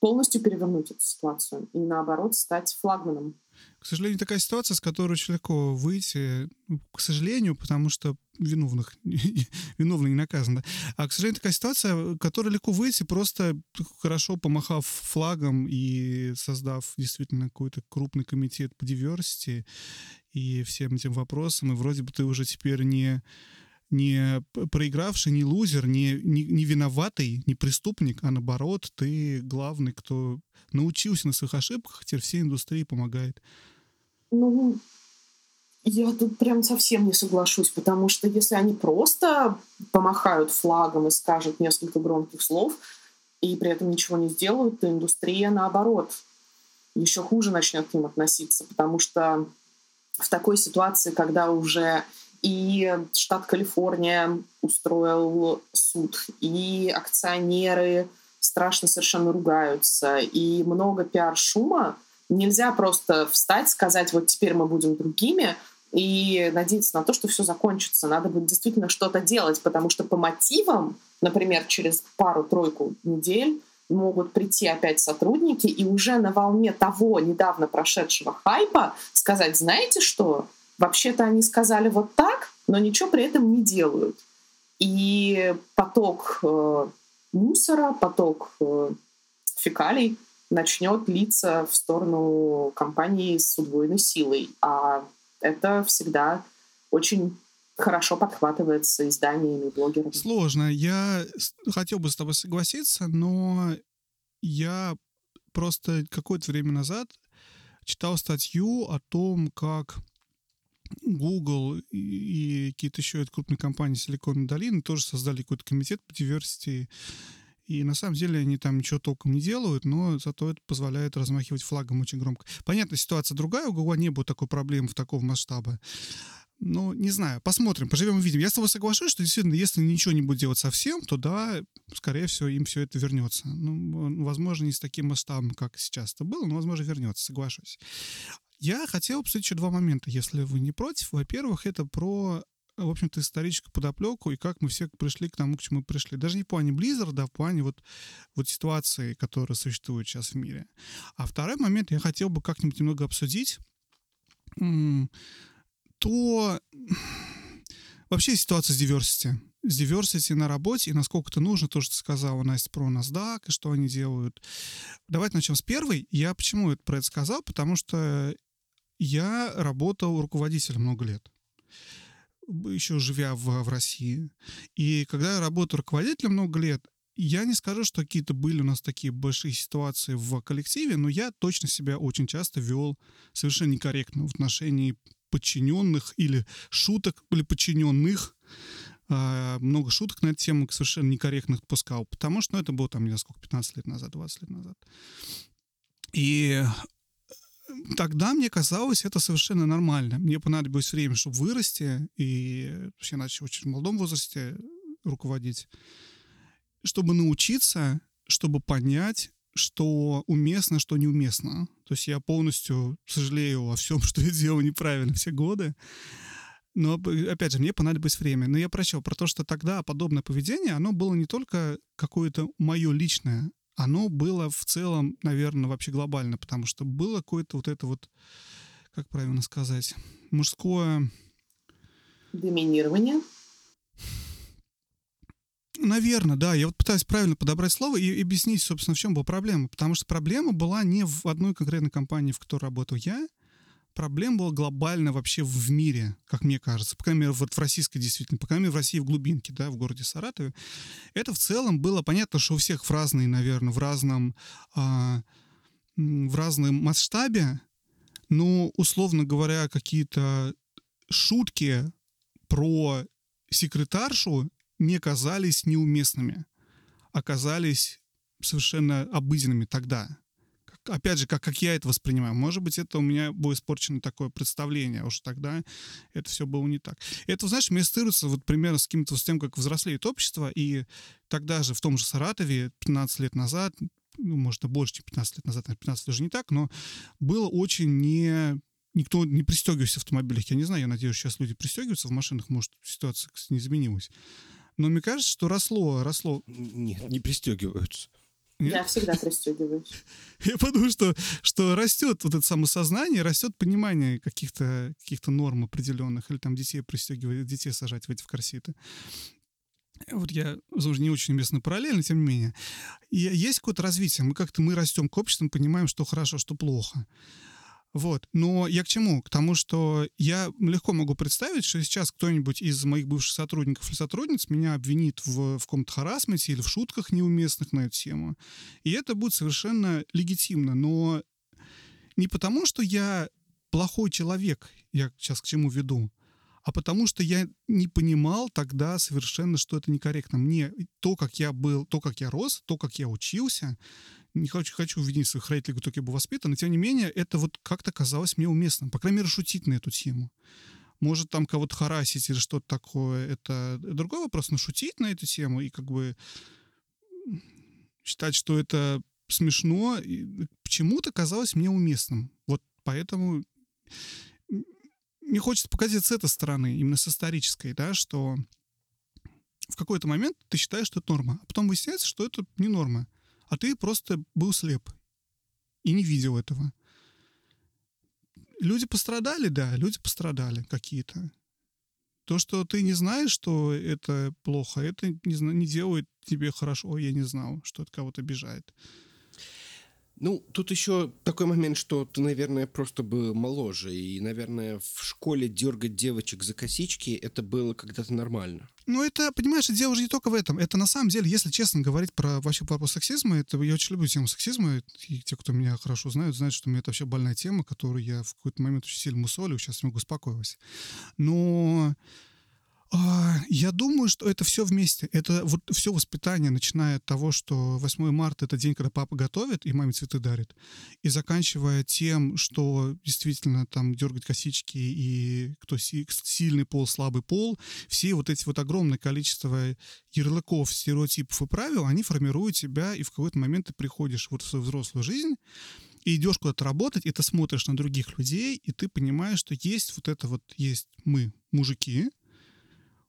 Speaker 2: полностью перевернуть эту ситуацию и, наоборот, стать флагманом.
Speaker 3: К сожалению, такая ситуация, с которой очень легко выйти, ну, к сожалению, потому что виновных, виновный не наказан, да? А, к сожалению, такая ситуация, которой легко выйти, просто хорошо помахав флагом и создав действительно какой-то крупный комитет по диверсити и всем этим вопросам, и вроде бы ты уже теперь не не проигравший, не лузер, не, не, не виноватый, не преступник, а наоборот, ты главный, кто научился на своих ошибках, теперь всей индустрии помогает.
Speaker 2: Ну, я тут прям совсем не соглашусь, потому что если они просто помахают флагом и скажут несколько громких слов, и при этом ничего не сделают, то индустрия, наоборот, еще хуже начнет к ним относиться, потому что в такой ситуации, когда уже и штат Калифорния устроил суд, и акционеры страшно совершенно ругаются, и много пиар-шума, Нельзя просто встать, сказать, вот теперь мы будем другими, и надеяться на то, что все закончится. Надо будет действительно что-то делать, потому что по мотивам, например, через пару-тройку недель могут прийти опять сотрудники и уже на волне того недавно прошедшего хайпа сказать, знаете что, вообще-то они сказали вот так, но ничего при этом не делают. И поток э, мусора, поток э, фекалий начнет литься в сторону компании с удвоенной силой. А это всегда очень хорошо подхватывается изданиями, блогерами.
Speaker 3: Сложно. Я хотел бы с тобой согласиться, но я просто какое-то время назад читал статью о том, как Google и, какие-то еще крупные компании Силиконовой долины тоже создали какой-то комитет по диверсии и на самом деле они там ничего толком не делают, но зато это позволяет размахивать флагом очень громко. Понятно, ситуация другая, у Гугла не было такой проблемы в такого масштаба. Ну, не знаю, посмотрим, поживем увидим. Я с тобой соглашусь, что действительно, если ничего не будет делать совсем, то да, скорее всего, им все это вернется. Ну, возможно, не с таким масштабом, как сейчас это было, но, возможно, вернется, соглашусь. Я хотел обсудить еще два момента, если вы не против. Во-первых, это про в общем-то, историческую подоплеку и как мы все пришли к тому, к чему мы пришли. Даже не в плане Blizzard, а в плане вот, вот ситуации, которая существует сейчас в мире. А второй момент я хотел бы как-нибудь немного обсудить, то вообще ситуация с diversity. С diversity на работе и насколько это нужно, то, что сказала Настя про NASDAQ и что они делают. Давайте начнем с первой. Я почему это про это сказал? Потому что я работал руководителем много лет еще живя в, в России. И когда я работаю руководителем много лет, я не скажу, что какие-то были у нас такие большие ситуации в коллективе, но я точно себя очень часто вел совершенно некорректно в отношении подчиненных или шуток или подчиненных. А, много шуток на эту тему совершенно некорректных пускал, потому что ну, это было там, не знаю, сколько, 15 лет назад, 20 лет назад. И тогда мне казалось это совершенно нормально. Мне понадобилось время, чтобы вырасти, и я начал очень в молодом возрасте руководить, чтобы научиться, чтобы понять, что уместно, что неуместно. То есть я полностью сожалею о всем, что я делал неправильно все годы. Но, опять же, мне понадобилось время. Но я прочел про то, что тогда подобное поведение, оно было не только какое-то мое личное, оно было в целом, наверное, вообще глобально, потому что было какое-то вот это вот, как правильно сказать, мужское...
Speaker 2: Доминирование?
Speaker 3: Наверное, да. Я вот пытаюсь правильно подобрать слово и объяснить, собственно, в чем была проблема. Потому что проблема была не в одной конкретной компании, в которой работал я, проблем была глобально вообще в мире, как мне кажется. По крайней мере, вот в российской действительно, по крайней мере, в России в глубинке, да, в городе Саратове. Это в целом было понятно, что у всех в разной, наверное, в разном, а, в разном масштабе, но, условно говоря, какие-то шутки про секретаршу не казались неуместными, оказались совершенно обыденными тогда опять же, как, как я это воспринимаю. Может быть, это у меня было испорчено такое представление, а уж тогда это все было не так. Это, знаешь, мне ассоциируется вот примерно с каким-то с тем, как взрослеет общество, и тогда же в том же Саратове 15 лет назад, ну, может, больше, чем 15 лет назад, 15 уже не так, но было очень не никто не пристегивался в автомобилях. Я не знаю, я надеюсь, сейчас люди пристегиваются в машинах, может, ситуация не изменилась. Но мне кажется, что росло, росло...
Speaker 1: Нет, не пристегиваются.
Speaker 2: Нет? Я всегда пристегиваюсь.
Speaker 3: Я подумал, что, что растет вот это самосознание, растет понимание каких-то каких норм определенных, или там детей пристегивать, детей сажать в эти в корсеты. Вот я, уже не очень уместно параллельно, тем не менее. И есть какое-то развитие. Мы как-то мы растем к обществу, понимаем, что хорошо, что плохо. Вот. Но я к чему? К тому, что я легко могу представить, что сейчас кто-нибудь из моих бывших сотрудников или сотрудниц меня обвинит в, в каком-то харасменте или в шутках неуместных на эту тему. И это будет совершенно легитимно. Но не потому, что я плохой человек, я сейчас к чему веду, а потому что я не понимал тогда совершенно, что это некорректно. Мне то, как я был, то, как я рос, то, как я учился, не хочу, хочу винить своих родителей, кто я был воспитан, но тем не менее это вот как-то казалось мне уместным. По крайней мере, шутить на эту тему. Может, там кого-то харасить или что-то такое, это другой вопрос, но шутить на эту тему и как бы считать, что это смешно, почему-то казалось мне уместным. Вот поэтому мне хочется показать с этой стороны, именно с исторической, да, что в какой-то момент ты считаешь, что это норма, а потом выясняется, что это не норма а ты просто был слеп и не видел этого. Люди пострадали, да, люди пострадали какие-то. То, что ты не знаешь, что это плохо, это не, не делает тебе хорошо. Ой, я не знал, что это кого-то обижает.
Speaker 1: Ну, тут еще такой момент, что ты, наверное, просто был моложе. И, наверное, в школе дергать девочек за косички это было когда-то нормально.
Speaker 3: Ну, это, понимаешь, дело уже не только в этом. Это на самом деле, если честно говорить про вообще про сексизма, это я очень люблю тему сексизма. И те, кто меня хорошо знают, знают, что у меня это вообще больная тема, которую я в какой-то момент очень сильно мусолю, сейчас могу успокоилась. Но я думаю, что это все вместе. Это вот все воспитание, начиная от того, что 8 марта — это день, когда папа готовит и маме цветы дарит, и заканчивая тем, что действительно там дергать косички и кто сильный пол, слабый пол, все вот эти вот огромное количество ярлыков, стереотипов и правил, они формируют тебя, и в какой-то момент ты приходишь вот в свою взрослую жизнь, и идешь куда-то работать, и ты смотришь на других людей, и ты понимаешь, что есть вот это вот, есть мы, мужики,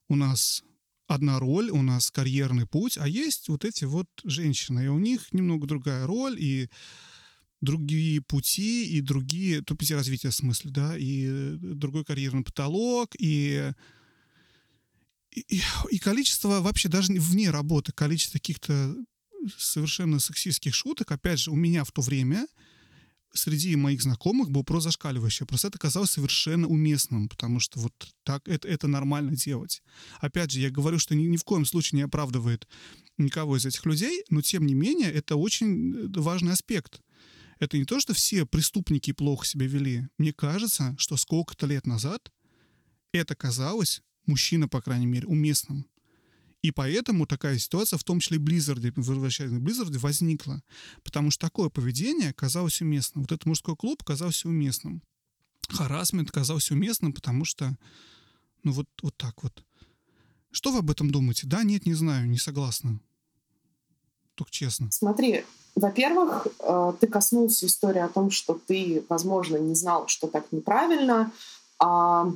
Speaker 3: у нас одна роль, у нас карьерный путь, а есть вот эти вот женщины, и у них немного другая роль, и другие пути, и другие, то пути развития в смысле, да, и другой карьерный потолок, и, и, и количество вообще даже вне работы, количество каких-то совершенно сексистских шуток, опять же, у меня в то время среди моих знакомых был про зашкаливающее. Просто это казалось совершенно уместным, потому что вот так это, это нормально делать. Опять же, я говорю, что ни, ни в коем случае не оправдывает никого из этих людей, но тем не менее это очень э, важный аспект. Это не то, что все преступники плохо себя вели. Мне кажется, что сколько-то лет назад это казалось, мужчина, по крайней мере, уместным. И поэтому такая ситуация, в том числе Blizzard, возвращаясь к Blizzard, возникла. Потому что такое поведение казалось уместным. Вот этот мужской клуб казался уместным. Харасмент казался уместным, потому что, ну вот, вот так вот. Что вы об этом думаете? Да, нет, не знаю, не согласна. Только честно.
Speaker 2: Смотри, во-первых, э, ты коснулся истории о том, что ты, возможно, не знал, что так неправильно. А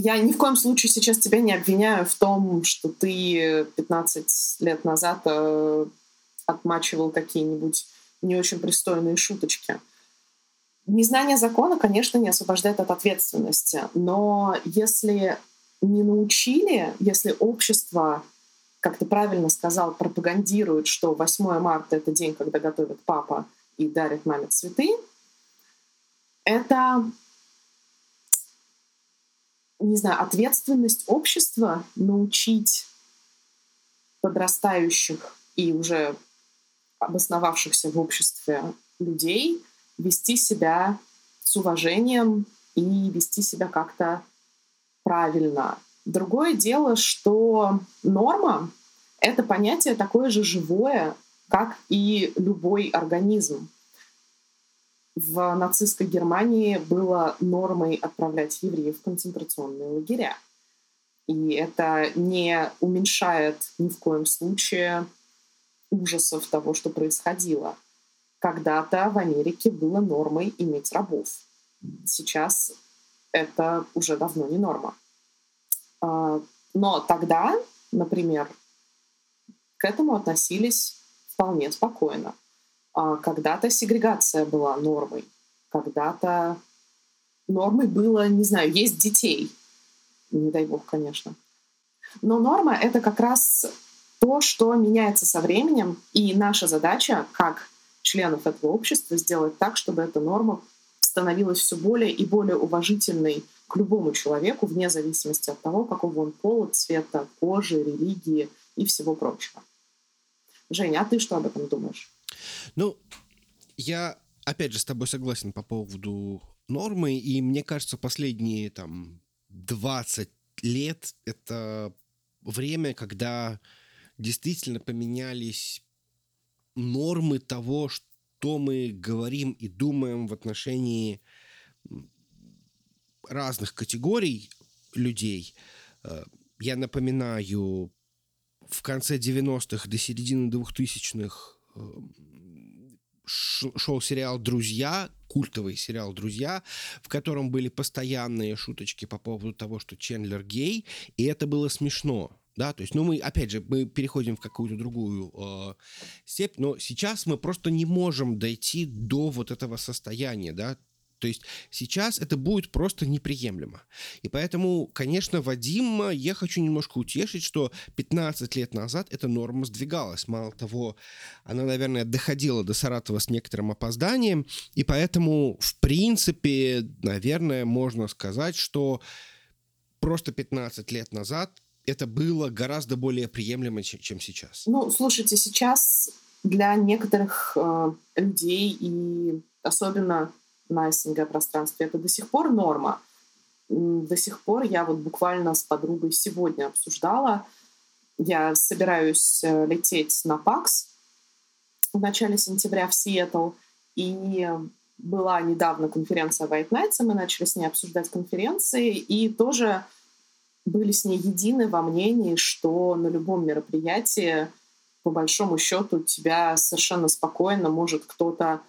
Speaker 2: я ни в коем случае сейчас тебя не обвиняю в том, что ты 15 лет назад э, отмачивал какие-нибудь не очень пристойные шуточки. Незнание закона, конечно, не освобождает от ответственности, но если не научили, если общество, как ты правильно сказал, пропагандирует, что 8 марта — это день, когда готовит папа и дарит маме цветы, это не знаю, ответственность общества научить подрастающих и уже обосновавшихся в обществе людей вести себя с уважением и вести себя как-то правильно. Другое дело, что норма — это понятие такое же живое, как и любой организм в нацистской Германии было нормой отправлять евреев в концентрационные лагеря. И это не уменьшает ни в коем случае ужасов того, что происходило. Когда-то в Америке было нормой иметь рабов. Сейчас это уже давно не норма. А, но тогда, например, к этому относились вполне спокойно. А, когда-то сегрегация была нормой, когда-то нормой было, не знаю, есть детей. Не дай бог, конечно. Но норма — это как раз то, что меняется со временем, и наша задача, как членов этого общества, сделать так, чтобы эта норма становилась все более и более уважительной к любому человеку, вне зависимости от того, какого он пола, цвета кожи, религии и всего прочего. Женя, а ты что об этом думаешь?
Speaker 1: Ну, я опять же с тобой согласен по поводу нормы, и мне кажется, последние там 20 лет это время, когда действительно поменялись нормы того, что мы говорим и думаем в отношении разных категорий людей. Э, я напоминаю, в конце 90-х до середины 2000-х шел сериал «Друзья», культовый сериал «Друзья», в котором были постоянные шуточки по поводу того, что Чендлер гей, и это было смешно. Да, то есть, ну, мы, опять же, мы переходим в какую-то другую э, степь, но сейчас мы просто не можем дойти до вот этого состояния, да, то есть сейчас это будет просто неприемлемо. И поэтому, конечно, Вадима я хочу немножко утешить, что 15 лет назад эта норма сдвигалась. Мало того, она, наверное, доходила до Саратова с некоторым опозданием. И поэтому, в принципе, наверное, можно сказать, что просто 15 лет назад это было гораздо более приемлемо, чем, сейчас.
Speaker 2: Ну, слушайте, сейчас для некоторых э, людей и особенно на СНГ-пространстве, это до сих пор норма. До сих пор я вот буквально с подругой сегодня обсуждала. Я собираюсь э, лететь на ПАКС в начале сентября в Сиэтл. И была недавно конференция White Nights, и мы начали с ней обсуждать конференции, и тоже были с ней едины во мнении, что на любом мероприятии, по большому счету, тебя совершенно спокойно может кто-то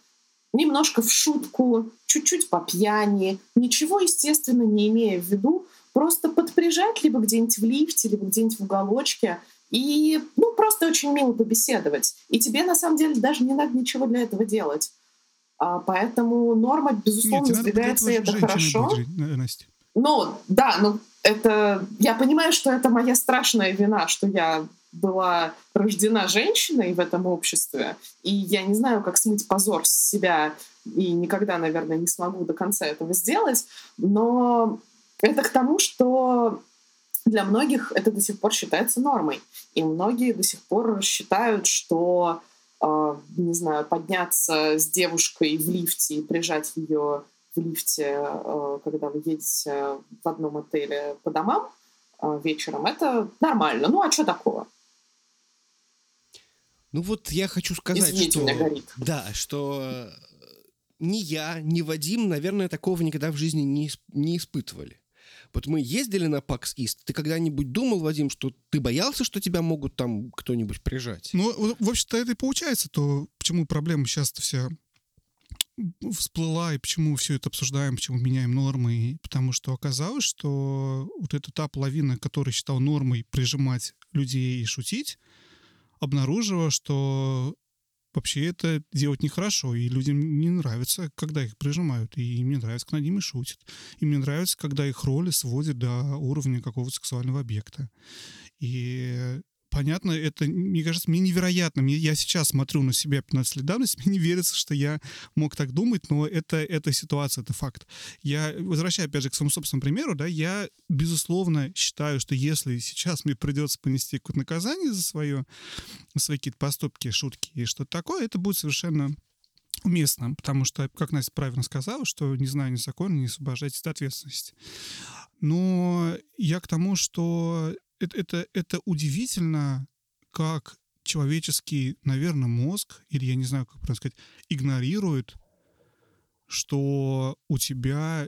Speaker 2: немножко в шутку, чуть-чуть по пьяни, ничего, естественно, не имея в виду, просто подприжать либо где-нибудь в лифте, либо где-нибудь в уголочке и, ну, просто очень мило побеседовать. И тебе, на самом деле, даже не надо ничего для этого делать. А, поэтому норма, безусловно, Нет, сдвигается, и это хорошо. Быть, Ну, да, ну, это... Я понимаю, что это моя страшная вина, что я была рождена женщиной в этом обществе, и я не знаю, как смыть позор с себя, и никогда, наверное, не смогу до конца этого сделать, но это к тому, что для многих это до сих пор считается нормой. И многие до сих пор считают, что, э, не знаю, подняться с девушкой в лифте и прижать ее в лифте, э, когда вы едете в одном отеле по домам э, вечером, это нормально. Ну а что такого?
Speaker 1: Ну вот я хочу сказать,
Speaker 2: Извините,
Speaker 1: что...
Speaker 2: меня.
Speaker 1: Да, что э, ни я, ни Вадим, наверное, такого никогда в жизни не, не испытывали. Вот мы ездили на PAX East. Ты когда-нибудь думал, Вадим, что ты боялся, что тебя могут там кто-нибудь прижать?
Speaker 3: Ну, в общем-то, это и получается, то почему проблема сейчас-то вся всплыла, и почему все это обсуждаем, почему меняем нормы, и потому что оказалось, что вот эта та половина, которая считал нормой прижимать людей и шутить, обнаружила, что вообще это делать нехорошо, и людям не нравится, когда их прижимают, и им не нравится, когда ними шутят. Им не нравится, когда их роли сводят до уровня какого-то сексуального объекта. И понятно, это, мне кажется, мне невероятно. Мне, я сейчас смотрю на себя 15 лет давности, мне не верится, что я мог так думать, но это, это ситуация, это факт. Я, возвращаясь опять же к своему собственному примеру, да, я, безусловно, считаю, что если сейчас мне придется понести какое-то наказание за свое, свои какие-то поступки, шутки и что-то такое, это будет совершенно уместно, потому что, как Настя правильно сказала, что не знаю ни закона, не освобождайтесь от ответственности. Но я к тому, что это, это, это удивительно, как человеческий, наверное, мозг, или я не знаю, как правильно сказать, игнорирует, что у тебя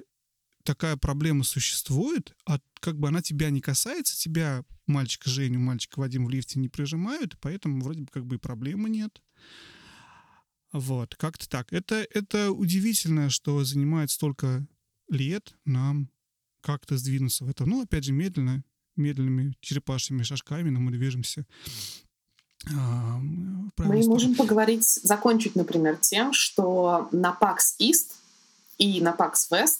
Speaker 3: такая проблема существует, а как бы она тебя не касается, тебя мальчика Женю, мальчика Вадим в лифте не прижимают, поэтому вроде бы как бы и проблемы нет. Вот, как-то так. Это, это удивительно, что занимает столько лет нам как-то сдвинуться в это. Ну, опять же, медленно, медленными черепашьими шажками, но мы движемся. а,
Speaker 2: Мы можем поговорить, закончить, например, тем, что на PAX East и на PAX West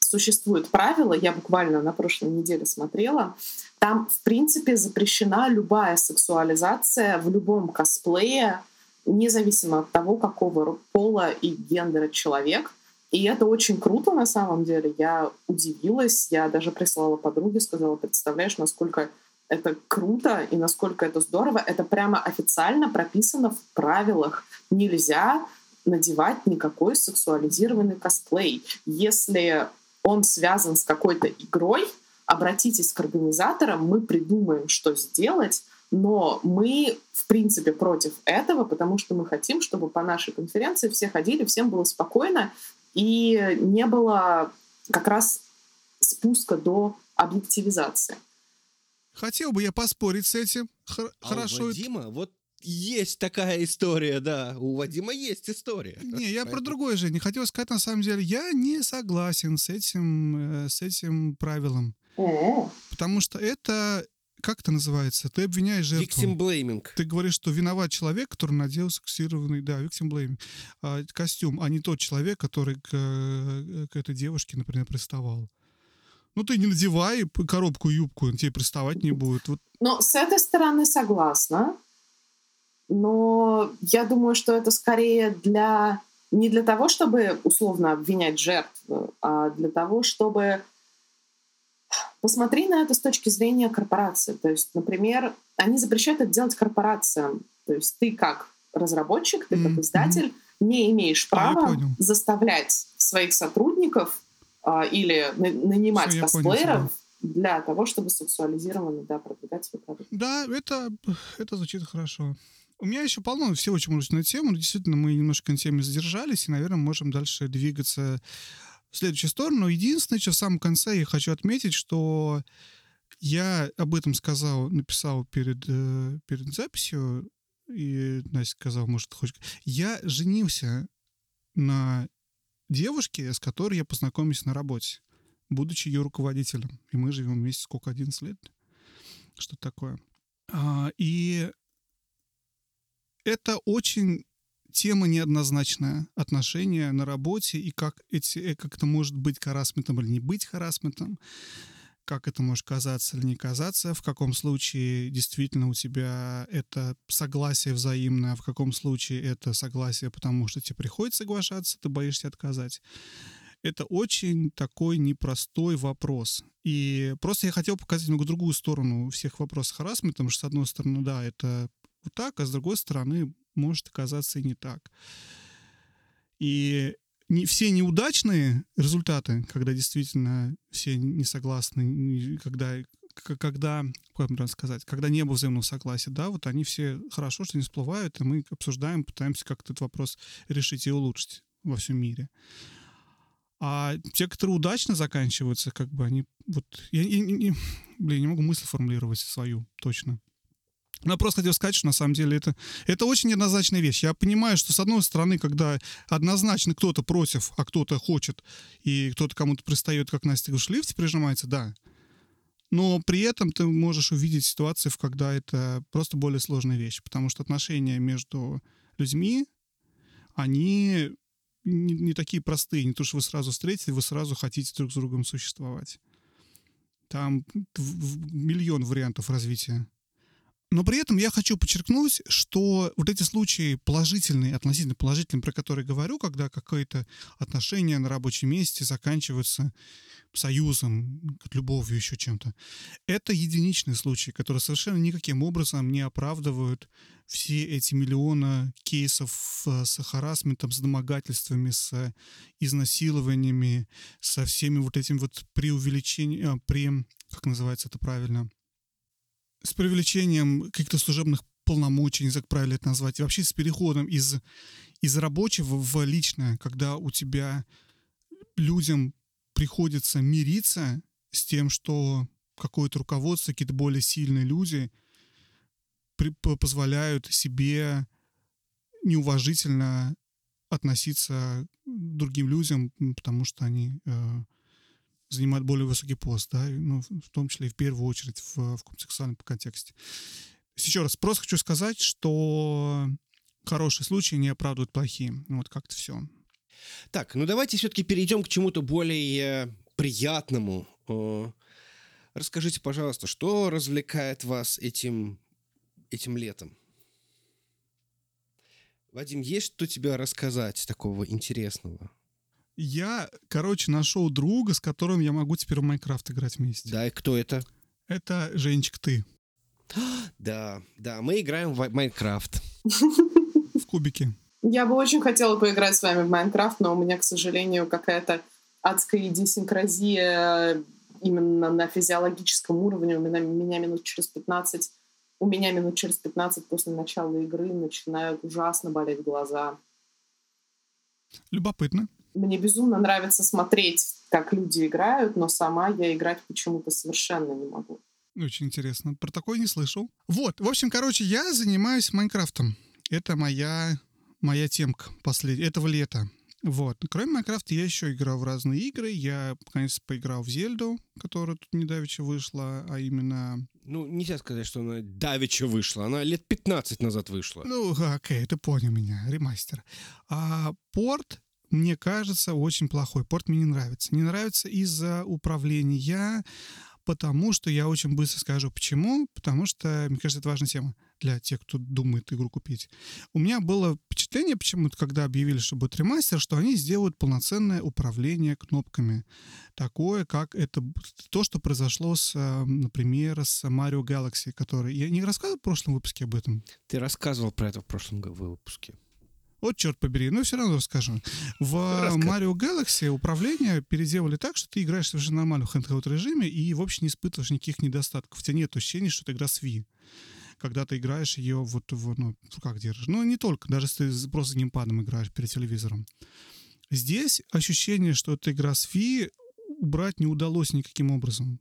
Speaker 2: существует правило, я буквально на прошлой неделе смотрела, там, в принципе, запрещена любая сексуализация в любом косплее, независимо от того, какого пола и гендера человек. И это очень круто на самом деле. Я удивилась, я даже прислала подруге, сказала, представляешь, насколько это круто и насколько это здорово. Это прямо официально прописано в правилах. Нельзя надевать никакой сексуализированный косплей. Если он связан с какой-то игрой, обратитесь к организаторам, мы придумаем, что сделать, но мы, в принципе, против этого, потому что мы хотим, чтобы по нашей конференции все ходили, всем было спокойно, и не было как раз спуска до объективизации.
Speaker 3: Хотел бы я поспорить с этим. Хор-
Speaker 1: А
Speaker 3: Хорошо.
Speaker 1: у
Speaker 3: это-
Speaker 1: Вадима вот есть такая история, да. У Вадима есть история.
Speaker 3: Не, я про
Speaker 1: Поэтому-
Speaker 3: другое же. Не хотел сказать, на самом деле, я не согласен с этим, э, с этим правилом.
Speaker 2: О,
Speaker 3: Потому что это, как это называется? Ты обвиняешь жертву.
Speaker 1: Victim blaming.
Speaker 3: Ты говоришь, что виноват человек, который надел сексированный, да, victim blaming, а, костюм, а не тот человек, который к, э, к этой девушке, например, приставал. Ну, ты не надевай коробку и юбку, он тебе приставать не будет. Вот
Speaker 2: Ну, с этой стороны согласна. Но я думаю, что это скорее для не для того, чтобы условно обвинять жертву, а для того, чтобы посмотри на это с точки зрения корпорации. То есть, например, они запрещают это делать корпорациям. То есть ты как разработчик, ты как издатель не имеешь
Speaker 3: А,
Speaker 2: права
Speaker 3: понял.
Speaker 2: заставлять своих сотрудников а, или на- нанимать
Speaker 3: понял
Speaker 2: косплееров для того, чтобы сексуализированно да, продвигать свой продукт.
Speaker 3: Да, это, это звучит хорошо. У меня еще полно всего, чему нужно на тему. но Действительно, мы немножко на теме задержались, и, наверное, можем дальше двигаться следующую сторону. Единственное, что в самом конце я хочу отметить, что я об этом сказал, написал перед, э, перед записью, и Настя сказала, может, хочешь... Я женился на девушке, с которой я познакомился на работе, будучи ее руководителем. И мы живем вместе сколько, 11 лет? Что такое? А, и это очень тема неоднозначная. Отношения на работе и как, эти, э, как это может быть харасментом или не быть харасментом. как это может казаться или не казаться, в каком случае действительно у тебя это согласие взаимное, в каком случае это согласие, потому что тебе приходится соглашаться, ты боишься отказать. Это очень такой непростой вопрос. И просто я хотел показать немного другую сторону всех вопросов харасмента, что, с одной стороны, да, это вот так, а с другой стороны, может оказаться и не так. И не, все неудачные результаты, когда действительно все не согласны, когда, когда, как можно сказать, когда не было взаимного согласия, да, вот они все хорошо, что не всплывают, и мы обсуждаем, пытаемся как-то этот вопрос решить и улучшить во всем мире. А те, которые удачно заканчиваются, как бы они вот... Я, я, я, блин, не могу мысль формулировать свою точно. Я просто хотел сказать, что на самом деле это, это очень неоднозначная вещь. Я понимаю, что с одной стороны, когда однозначно кто-то против, а кто-то хочет, и кто-то кому-то пристает, как Настя говорит, в прижимается, да. Но при этом ты можешь увидеть ситуации, когда это просто более сложная вещь, потому что отношения между людьми, они не, не такие простые. Не то, что вы сразу встретили, вы сразу хотите друг с другом существовать. Там миллион вариантов развития. Но при этом я хочу подчеркнуть, что вот эти случаи положительные, относительно положительные, про которые говорю, когда какое-то отношение на рабочем месте заканчиваются союзом, любовью, еще чем-то, это единичные случаи, которые совершенно никаким образом не оправдывают все эти миллионы кейсов э, с харасментом, с домогательствами, с изнасилованиями, со всеми вот этим вот преувеличением, при, как называется это правильно, с привлечением каких-то служебных полномочий, не знаю, как правильно это назвать, и вообще с переходом из, из рабочего в личное, когда у тебя людям приходится мириться с тем, что какое-то руководство, какие-то более сильные люди при, позволяют себе неуважительно относиться к другим людям, потому что они э, занимает более высокий пост, да, ну, в том числе и в первую очередь в, в сексуальном контексте. Еще раз, просто хочу сказать, что хорошие случаи не оправдывают плохие. Вот как-то все.
Speaker 1: Так, ну давайте все-таки перейдем к чему-то более приятному. Расскажите, пожалуйста, что развлекает вас этим, этим летом? Вадим, есть что тебе рассказать такого интересного?
Speaker 3: Я, короче, нашел друга, с которым я могу теперь в Майнкрафт играть вместе.
Speaker 1: Да, и кто это?
Speaker 3: Это Женечка, ты.
Speaker 1: Да, да, мы играем в Майнкрафт.
Speaker 3: В кубике.
Speaker 2: Я бы очень хотела поиграть с вами в Майнкрафт, но у меня, к сожалению, какая-то адская идиосинкразия именно на физиологическом уровне. У меня, меня минут через 15 у меня минут через 15 после начала игры начинают ужасно болеть глаза.
Speaker 3: Любопытно.
Speaker 2: Мне безумно нравится смотреть, как люди играют, но сама я играть почему-то совершенно не могу.
Speaker 3: Очень интересно. Про такое не слышал. Вот, в общем, короче, я занимаюсь Майнкрафтом. Это моя, моя темка послед... этого лета. Вот. Кроме Майнкрафта я еще играл в разные игры. Я, конечно, поиграл в Зельду, которая тут недавеча вышла, а именно...
Speaker 1: Ну, нельзя сказать, что она давеча вышла. Она лет 15 назад вышла.
Speaker 3: Ну, окей, ты понял меня. Ремастер. А порт мне кажется, очень плохой. Порт мне не нравится. Не нравится из-за управления, потому что я очень быстро скажу почему. Потому что, мне кажется, это важная тема для тех, кто думает игру купить. У меня было впечатление почему-то, когда объявили, что будет ремастер, что они сделают полноценное управление кнопками. Такое, как это то, что произошло с, например, с Mario Galaxy, который... Я не рассказывал в прошлом выпуске об этом?
Speaker 1: Ты рассказывал про это в прошлом выпуске.
Speaker 3: Вот черт побери, но все равно расскажу. В Рассказ. Mario Galaxy управление переделали так, что ты играешь совершенно нормально в handheld режиме и вообще не испытываешь никаких недостатков. У тебя нет ощущения, что это игра с Wii когда ты играешь ее вот в, ну, как держишь. Ну, не только, даже если ты просто геймпадом играешь перед телевизором. Здесь ощущение, что это игра с Wii, убрать не удалось никаким образом.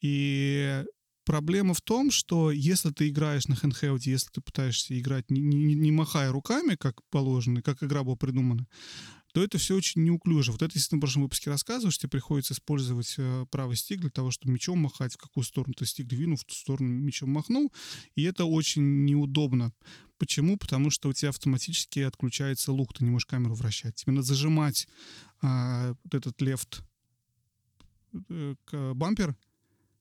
Speaker 3: И Проблема в том, что если ты играешь на хендхелде, если ты пытаешься играть не, не, не махая руками, как положено, как игра была придумана, то это все очень неуклюже. Вот это, если ты в прошлом выпуске рассказываешь, тебе приходится использовать э, правый стик для того, чтобы мечом махать, в какую сторону ты стик двинул, в ту сторону мечом махнул, и это очень неудобно. Почему? Потому что у тебя автоматически отключается лук, ты не можешь камеру вращать. Тебе надо зажимать э, вот этот лефт э, бампер,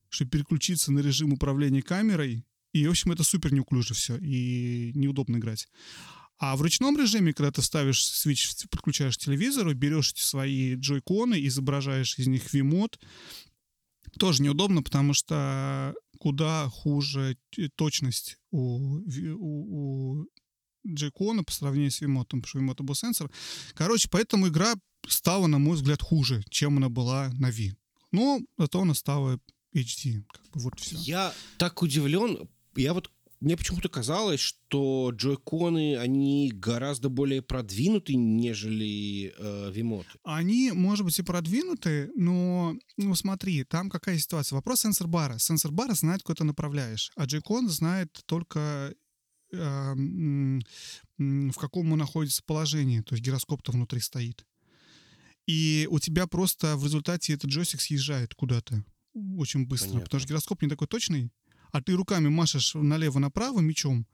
Speaker 3: чтобы переключиться на режим управления камерой. И, в общем, это супер неуклюже все, и неудобно играть. А в ручном режиме, когда ты ставишь свич, подключаешь к телевизору, берешь эти свои джойконы, изображаешь из них вимод, тоже неудобно, потому что куда хуже точность у, у, у джейкона по сравнению с вимотом, потому что вимот был сенсор. Короче, поэтому игра стала, на мой взгляд, хуже, чем она была на Ви. Но зато она стала HD. Как бы вот все.
Speaker 1: Я так удивлен. Я вот мне почему-то казалось, что джойконы, они гораздо более продвинуты, нежели э, вимоты.
Speaker 3: Они, может быть, и продвинуты, но, ну, смотри, там какая ситуация. Вопрос сенсор-бара. Сенсор-бара знает, куда ты направляешь, а джойкон знает только э, в каком он находится положении, то есть гироскоп-то внутри стоит. И у тебя просто в результате этот джойстик съезжает куда-то очень быстро, Понятно. потому что гироскоп не такой точный, а ты руками машешь налево-направо мечом,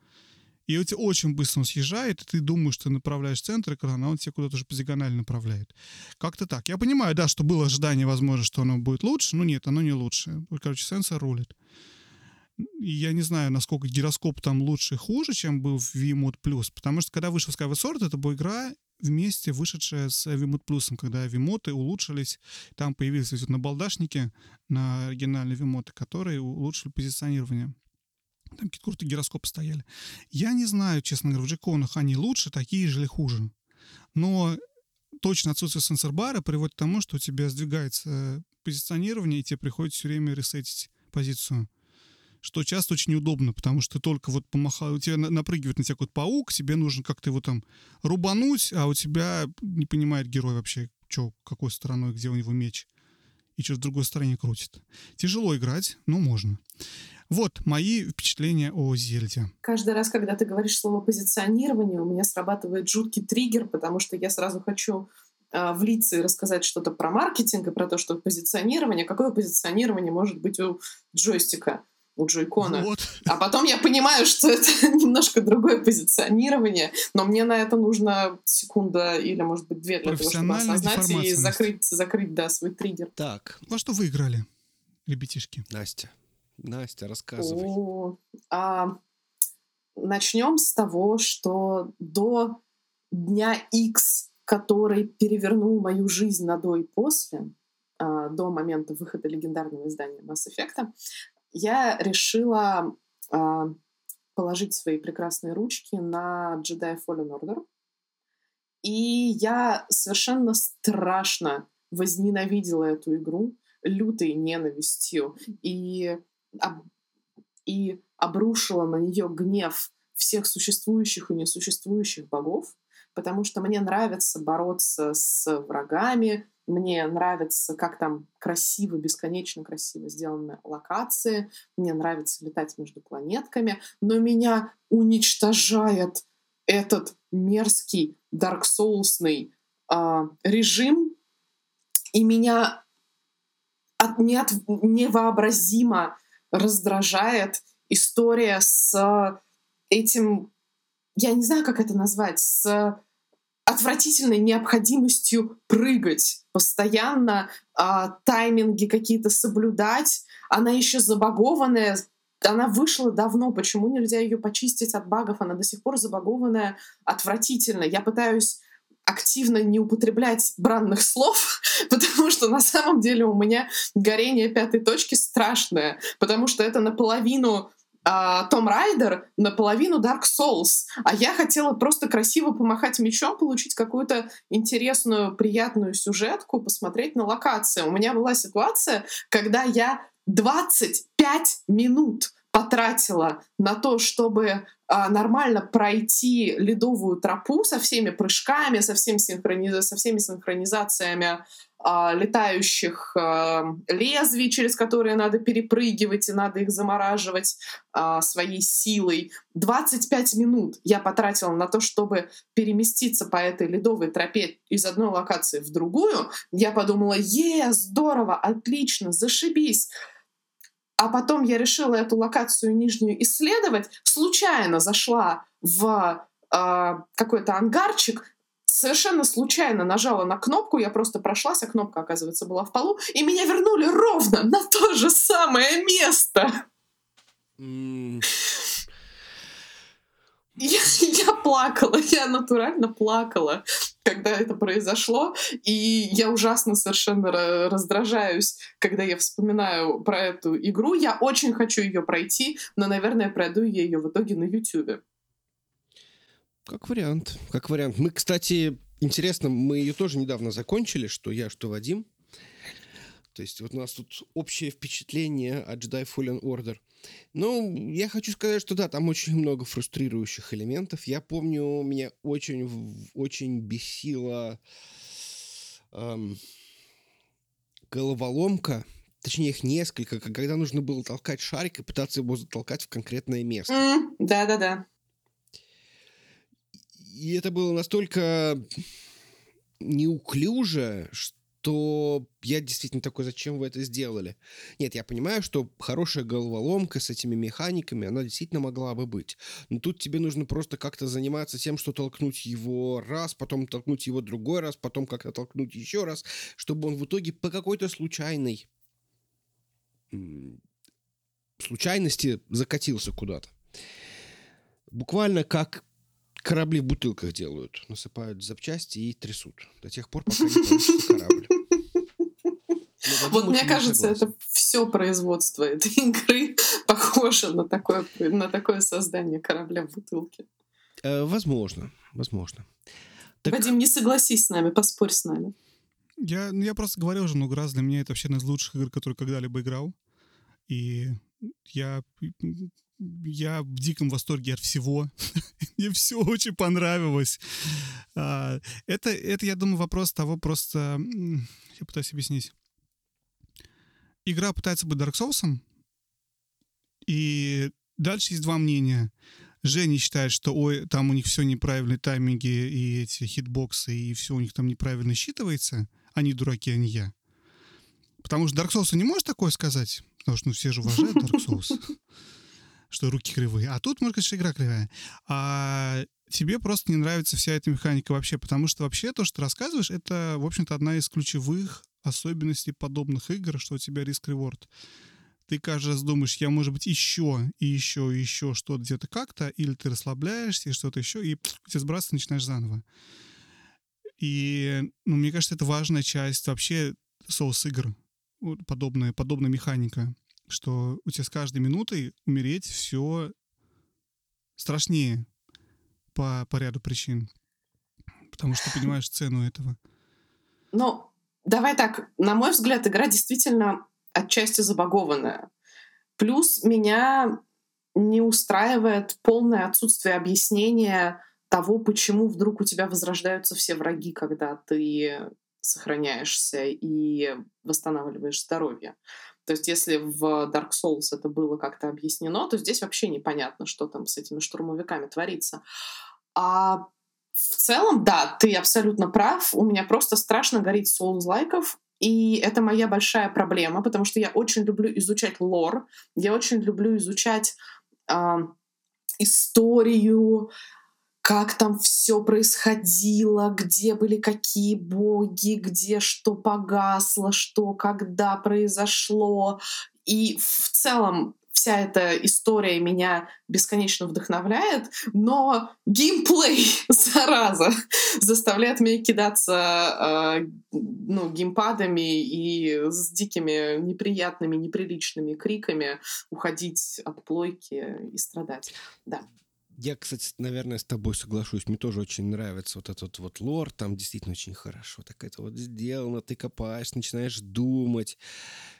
Speaker 3: и у тебя очень быстро он съезжает, и ты думаешь, что ты направляешь центр экрана, а он тебя куда-то уже по диагонали направляет. Как-то так. Я понимаю, да, что было ожидание, возможно, что оно будет лучше, но нет, оно не лучше. Короче, сенсор рулит. И я не знаю, насколько гироскоп там лучше и хуже, чем был в VMode Plus, потому что когда вышел Skyward Sword, это была игра, вместе вышедшая с Vimut Plus, когда вимоты улучшились, там появились эти набалдашники на оригинальные вимоты, которые улучшили позиционирование. Там какие-то крутые гироскопы стояли. Я не знаю, честно говоря, в джеконах они лучше, такие же или хуже. Но точно отсутствие сенсор-бара приводит к тому, что у тебя сдвигается позиционирование, и тебе приходится все время ресетить позицию что часто очень неудобно, потому что только вот помахал, у тебя напрыгивает на тебя какой-то паук, тебе нужно как-то его там рубануть, а у тебя не понимает герой вообще, что, какой стороной, где у него меч, и что в другой стороне крутит. Тяжело играть, но можно. Вот мои впечатления о Зельде.
Speaker 2: Каждый раз, когда ты говоришь слово позиционирование, у меня срабатывает жуткий триггер, потому что я сразу хочу э, влиться и рассказать что-то про маркетинг и про то, что позиционирование, какое позиционирование может быть у джойстика у джойкона. Вот. А потом я понимаю, что это немножко другое позиционирование, но мне на это нужно секунда или, может быть, две для того, чтобы осознать и закрыть, закрыть да, свой триггер.
Speaker 1: Так.
Speaker 3: Во что вы играли, ребятишки?
Speaker 1: Настя. Настя, рассказывай.
Speaker 2: О, а, начнем с того, что до дня X, который перевернул мою жизнь на до и после, а, до момента выхода легендарного издания Mass Effect, я решила э, положить свои прекрасные ручки на Jedi Fallen Order. И я совершенно страшно возненавидела эту игру лютой ненавистью и, об, и обрушила на нее гнев всех существующих и несуществующих богов, потому что мне нравится бороться с врагами, мне нравится, как там красиво, бесконечно красиво сделаны локации. Мне нравится летать между планетками. Но меня уничтожает этот мерзкий Soulsный э, режим. И меня от, не от, невообразимо раздражает история с этим, я не знаю, как это назвать, с отвратительной необходимостью прыгать постоянно, а, тайминги какие-то соблюдать. Она еще забагованная, она вышла давно, почему нельзя ее почистить от багов? Она до сих пор забагованная отвратительно. Я пытаюсь активно не употреблять бранных слов, потому что на самом деле у меня горение пятой точки страшное, потому что это наполовину том Райдер наполовину Dark Souls, а я хотела просто красиво помахать мечом, получить какую-то интересную, приятную сюжетку, посмотреть на локации. У меня была ситуация, когда я 25 минут потратила на то, чтобы а, нормально пройти ледовую тропу со всеми прыжками, со, всем синхрониз... со всеми синхронизациями а, летающих а, лезвий, через которые надо перепрыгивать и надо их замораживать а, своей силой. 25 минут я потратила на то, чтобы переместиться по этой ледовой тропе из одной локации в другую. Я подумала, е, здорово, отлично, зашибись. А потом я решила эту локацию нижнюю исследовать. Случайно зашла в э, какой-то ангарчик, совершенно случайно нажала на кнопку, я просто прошлась, а кнопка, оказывается, была в полу, и меня вернули ровно на то же самое место. Я, я плакала, я натурально плакала, когда это произошло, и я ужасно совершенно раздражаюсь, когда я вспоминаю про эту игру. Я очень хочу ее пройти, но, наверное, пройду я ее в итоге на YouTube.
Speaker 1: Как вариант, как вариант. Мы, кстати, интересно, мы ее тоже недавно закончили, что я, что Вадим. То есть вот у нас тут общее впечатление от Jedi Fallen Order. Ну, я хочу сказать, что да, там очень много фрустрирующих элементов. Я помню, меня очень, очень бесила эм, головоломка, точнее их несколько, когда нужно было толкать шарик и пытаться его затолкать в конкретное место.
Speaker 2: Да-да-да. Mm,
Speaker 1: и это было настолько неуклюже, что я действительно такой, зачем вы это сделали? Нет, я понимаю, что хорошая головоломка с этими механиками, она действительно могла бы быть. Но тут тебе нужно просто как-то заниматься тем, что толкнуть его раз, потом толкнуть его другой раз, потом как-то толкнуть еще раз, чтобы он в итоге по какой-то случайной случайности закатился куда-то. Буквально как корабли в бутылках делают. Насыпают запчасти и трясут. До тех пор, пока не получится корабль.
Speaker 2: Вот мне кажется, это все производство этой игры похоже на такое, на такое создание корабля в бутылке.
Speaker 1: Э, возможно, возможно.
Speaker 2: Так... Вадим, не согласись с нами, поспорь с нами.
Speaker 3: Я, ну, я просто говорил уже много раз, для меня это вообще одна из лучших игр, которые когда-либо играл. И я я в диком восторге от всего. Мне все очень понравилось. А, это, это, я думаю, вопрос того просто... Я пытаюсь объяснить. Игра пытается быть Dark Souls, и дальше есть два мнения. Женя считает, что ой, там у них все неправильные тайминги и эти хитбоксы, и все у них там неправильно считывается. Они дураки, а не я. Потому что Dark Souls не может такое сказать, потому что ну, все же уважают Dark Souls что руки кривые. А тут, сказать, что игра кривая. А тебе просто не нравится вся эта механика вообще, потому что вообще то, что ты рассказываешь, это, в общем-то, одна из ключевых особенностей подобных игр, что у тебя риск-реворд. Ты каждый раз думаешь, я, может быть, еще и еще и еще что-то где-то как-то, или ты расслабляешься, и что-то еще, и тебя сбрасывать начинаешь заново. И, ну, мне кажется, это важная часть вообще соус-игр, подобная, подобная механика что у тебя с каждой минутой умереть все страшнее по, по ряду причин. Потому что понимаешь цену этого.
Speaker 2: Ну, давай так. На мой взгляд, игра действительно отчасти забагованная. Плюс меня не устраивает полное отсутствие объяснения того, почему вдруг у тебя возрождаются все враги, когда ты сохраняешься и восстанавливаешь здоровье. То есть если в Dark Souls это было как-то объяснено, то здесь вообще непонятно, что там с этими штурмовиками творится. А в целом, да, ты абсолютно прав. У меня просто страшно горит соус-лайков. И это моя большая проблема, потому что я очень люблю изучать лор, я очень люблю изучать э, историю, как там все происходило, где были какие боги, где что погасло, что когда произошло. И в целом вся эта история меня бесконечно вдохновляет, но геймплей, зараза, заставляет меня кидаться э, ну, геймпадами и с дикими неприятными, неприличными криками уходить от плойки и страдать. Да.
Speaker 1: Я, кстати, наверное, с тобой соглашусь. Мне тоже очень нравится вот этот вот лор. Там действительно очень хорошо так это вот сделано. Ты копаешь, начинаешь думать,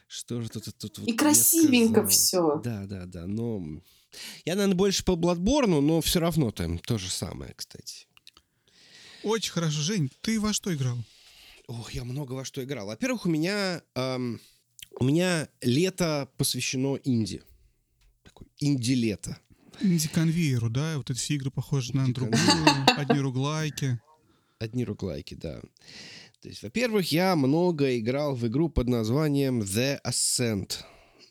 Speaker 1: что же тут... тут
Speaker 2: И красивенько все.
Speaker 1: Да, да, да. Но я, наверное, больше по Бладборну, но все равно там то же самое, кстати.
Speaker 3: Очень хорошо. Жень, ты во что играл?
Speaker 1: Ох, я много во что играл. Во-первых, у меня... Эм, у меня лето посвящено инди. Такое инди-лето.
Speaker 3: Инди-конвейеру, да? Вот эти все игры похожи на другую. Одни руглайки.
Speaker 1: Одни руглайки, да. То есть, во-первых, я много играл в игру под названием The Ascent.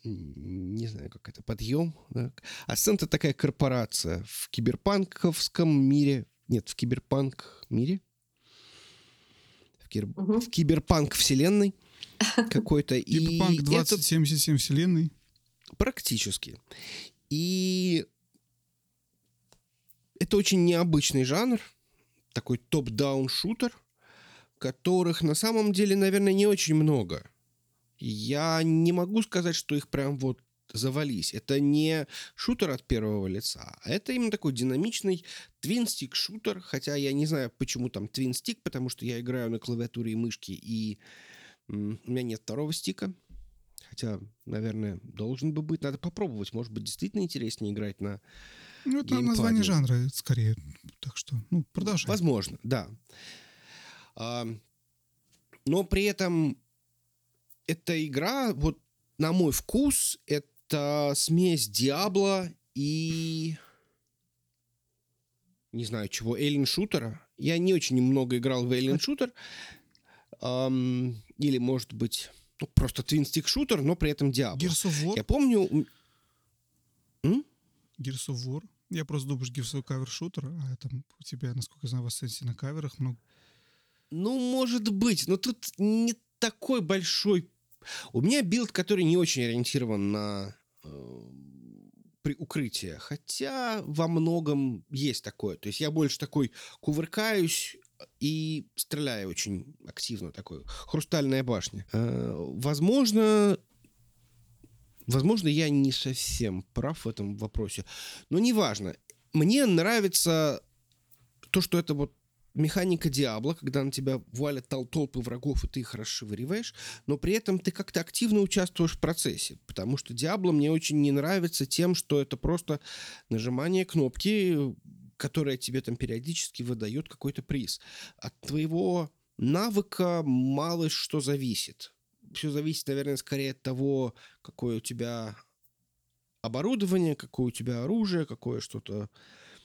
Speaker 1: Не знаю, как это, подъем. Да? Ascent — это такая корпорация в киберпанковском мире. Нет, в киберпанк мире. в, кир... угу. в киберпанк вселенной какой-то.
Speaker 3: Киберпанк 2077 вселенной.
Speaker 1: Практически. И это очень необычный жанр, такой топ-даун шутер, которых на самом деле, наверное, не очень много. Я не могу сказать, что их прям вот завались. Это не шутер от первого лица, а это именно такой динамичный твинстик шутер, хотя я не знаю, почему там твинстик, потому что я играю на клавиатуре и мышке, и у меня нет второго стика. Хотя, наверное, должен бы быть. Надо попробовать. Может быть, действительно интереснее играть на
Speaker 3: Ну, это геймпаде. название жанра, скорее. Так что, ну, продолжай.
Speaker 1: Возможно, да. А, но при этом эта игра, вот на мой вкус, это смесь Диабло и... Не знаю чего, Alien Шутера. Я не очень много играл в Alien Шутер. Эм, или, может быть, ну, просто твинстик шутер, но при этом Diablo.
Speaker 3: Gears of War?
Speaker 1: Я помню...
Speaker 3: М? Gears of War? Я просто думаю, Gears of кавер шутер, а там у тебя, насколько я знаю, в Ascension на каверах много.
Speaker 1: Ну, может быть, но тут не такой большой... У меня build, который не очень ориентирован на э, при укрытие, хотя во многом есть такое. То есть я больше такой кувыркаюсь, и стреляю очень активно такой. Хрустальная башня. Э, возможно, возможно, я не совсем прав в этом вопросе, но неважно. Мне нравится то, что это вот механика Diablo, когда на тебя валят тол толпы врагов, и ты их расшевыриваешь, но при этом ты как-то активно участвуешь в процессе, потому что Диабло мне очень не нравится тем, что это просто нажимание кнопки, которая тебе там периодически выдает какой-то приз. От твоего навыка мало что зависит. Все зависит, наверное, скорее от того, какое у тебя оборудование, какое у тебя оружие, какое что-то...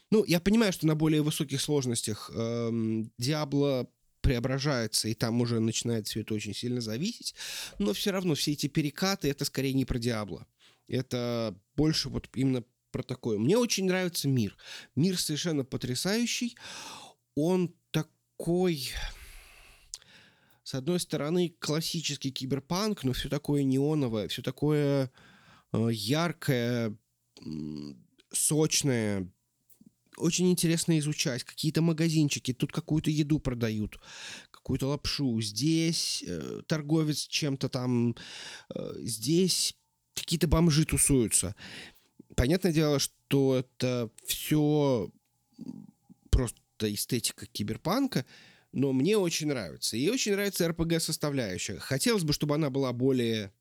Speaker 1: Ну, я понимаю, что на более высоких сложностях эм, Диабло преображается, и там уже начинает все это очень сильно зависеть, но все равно все эти перекаты, это скорее не про Диабло. Это больше вот именно про такое. Мне очень нравится мир. Мир совершенно потрясающий. Он такой с одной стороны, классический киберпанк, но все такое неоновое, все такое э, яркое, сочное, очень интересно изучать. Какие-то магазинчики, тут какую-то еду продают, какую-то лапшу. Здесь э, торговец чем-то там, э, здесь какие-то бомжи тусуются. Понятное дело, что это все просто эстетика киберпанка, но мне очень нравится. И очень нравится RPG-составляющая. Хотелось бы, чтобы она была более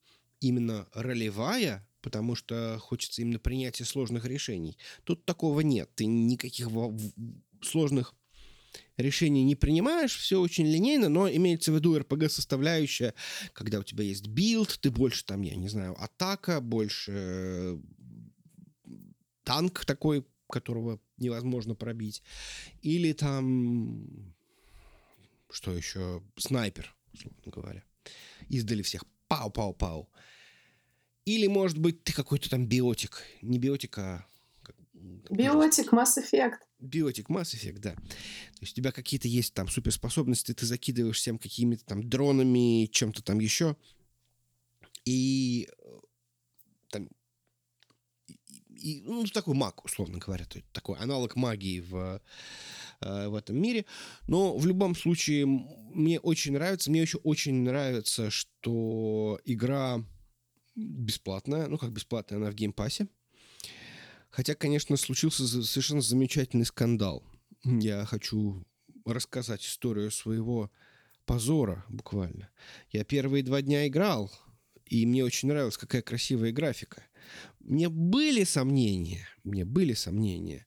Speaker 1: именно ролевая, потому что хочется именно принятия сложных решений. Тут такого нет. Ты никаких сложных решений не принимаешь, все очень линейно, но имеется в виду RPG-составляющая, когда у тебя есть build, ты больше там, я не знаю, атака, больше танк такой, которого невозможно пробить. Или там, что еще, снайпер, условно говоря. Издали всех. Пау-пау-пау. Или, может быть, ты какой-то там биотик. Не биотик, а...
Speaker 2: Биотик, Mass Effect.
Speaker 1: Биотик, Mass Effect, да. То есть у тебя какие-то есть там суперспособности, ты закидываешь всем какими-то там дронами, чем-то там еще. И там и, ну, такой маг, условно говоря, то есть такой аналог магии в, э, в этом мире. Но в любом случае мне очень нравится, мне еще очень нравится, что игра бесплатная, ну как бесплатная, она в Game Pass е. Хотя, конечно, случился совершенно замечательный скандал. Я хочу рассказать историю своего позора буквально. Я первые два дня играл, и мне очень нравилась какая красивая графика. Мне были сомнения, мне были сомнения,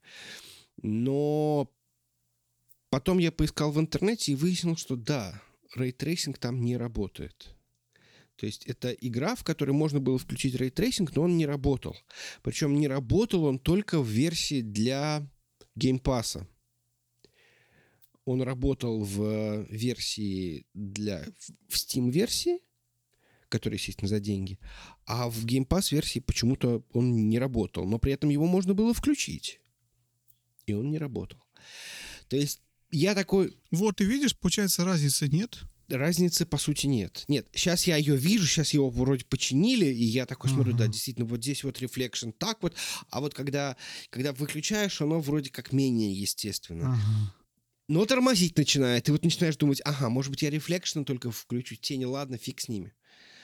Speaker 1: но потом я поискал в интернете и выяснил, что да, ray tracing там не работает. То есть это игра, в которой можно было включить ray tracing, но он не работал. Причем не работал он только в версии для Game Pass а. Он работал в версии для... в Steam-версии, который, естественно, за деньги. А в Game Pass версии почему-то он не работал. Но при этом его можно было включить. И он не работал. То есть я такой...
Speaker 3: Вот, ты видишь, получается, разницы нет.
Speaker 1: разницы по сути нет. Нет, сейчас я ее вижу, сейчас его вроде починили, и я такой ага. смотрю, да, действительно, вот здесь вот reflection так вот, а вот когда, когда выключаешь, оно вроде как менее естественно. Ага. Но тормозить начинает, и вот начинаешь думать, ага, может быть, я reflection только включу, тени, ладно, фиг с ними.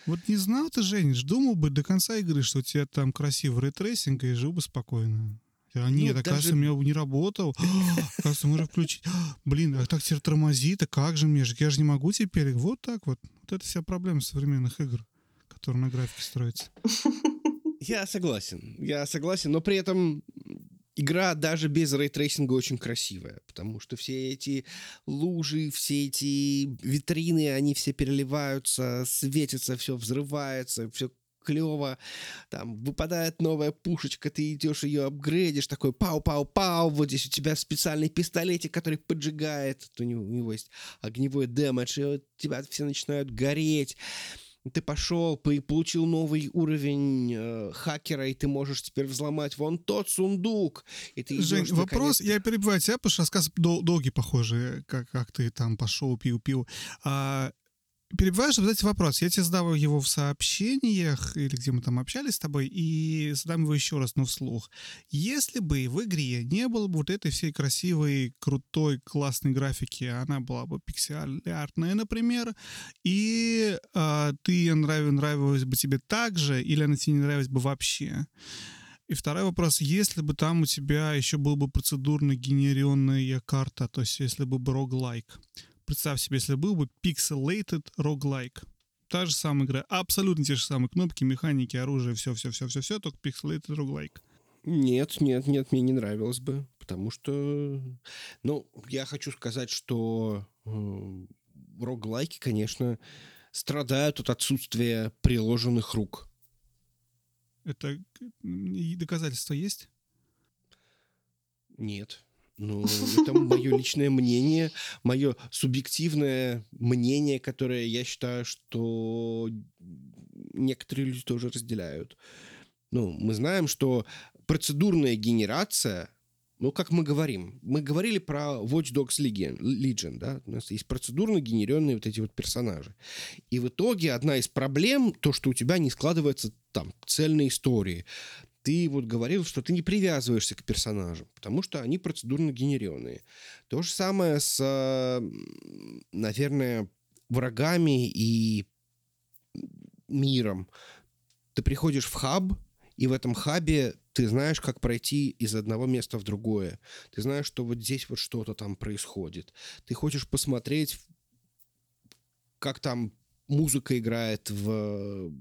Speaker 3: Вот не знал ты, Жениш, думал бы до конца игры, что у тебя там красивый ray tracing, и жил бы спокойно. А нет, ну, оказывается, даже... у меня не работал. Оказывается, можно включить. Блин, а так теперь тормозит, а как же мне? Я же не могу теперь. Вот так вот. Вот это вся проблема современных игр, которые на графике строятся.
Speaker 1: Я согласен. Я согласен, но при этом игра даже без ray tracing а очень красивая, потому что все эти лужи, все эти витрины, они все переливаются, светятся, все взрывается, все клево, там выпадает новая пушечка, ты идешь ее апгрейдишь, такой пау-пау-пау, вот здесь у тебя специальный пистолетик, который поджигает, у него, у него есть огневой дэмэдж, и вот тебя все начинают гореть ты пошел, получил новый уровень э, хакера, и ты можешь теперь взломать вон тот сундук. И ты
Speaker 3: Жень, идешь, вопрос, я перебиваю тебя, потому что рассказ дол- долгий, похожий, как, как ты там пошел, пил-пил. А, перебиваю, чтобы задать вопрос. Я тебе задал его в сообщениях, или где мы там общались с тобой, и задам его еще раз, но вслух. Если бы в игре не было бы вот этой всей красивой, крутой, классной графики, она была бы пиксель-артная, например, и а, ты нрав, нравилась бы тебе так же, или она тебе не нравилась бы вообще? И второй вопрос, если бы там у тебя еще был бы процедурно генерированная карта, то есть если бы бы роглайк, представь себе, если был бы pixelated roguelike. Та же самая игра, абсолютно те же самые кнопки, механики, оружие, все-все-все-все-все, только pixelated roguelike.
Speaker 1: Нет, нет, нет, мне не нравилось бы, потому что, ну, я хочу сказать, что э, роглайки, конечно, страдают от отсутствия приложенных рук.
Speaker 3: Это доказательства есть?
Speaker 1: Нет. Ну, это мое личное мнение, мое субъективное мнение, которое я считаю, что некоторые люди тоже разделяют. Ну, мы знаем, что процедурная генерация, ну, как мы говорим, мы говорили про Watch Dogs Legion, Legion, да, у нас есть процедурно генеренные вот эти вот персонажи. И в итоге одна из проблем, то, что у тебя не складывается там цельной истории ты вот говорил, что ты не привязываешься к персонажам, потому что они процедурно генерированные. То же самое с, наверное, врагами и миром. Ты приходишь в хаб, и в этом хабе ты знаешь, как пройти из одного места в другое. Ты знаешь, что вот здесь вот что-то там происходит. Ты хочешь посмотреть, как там музыка играет в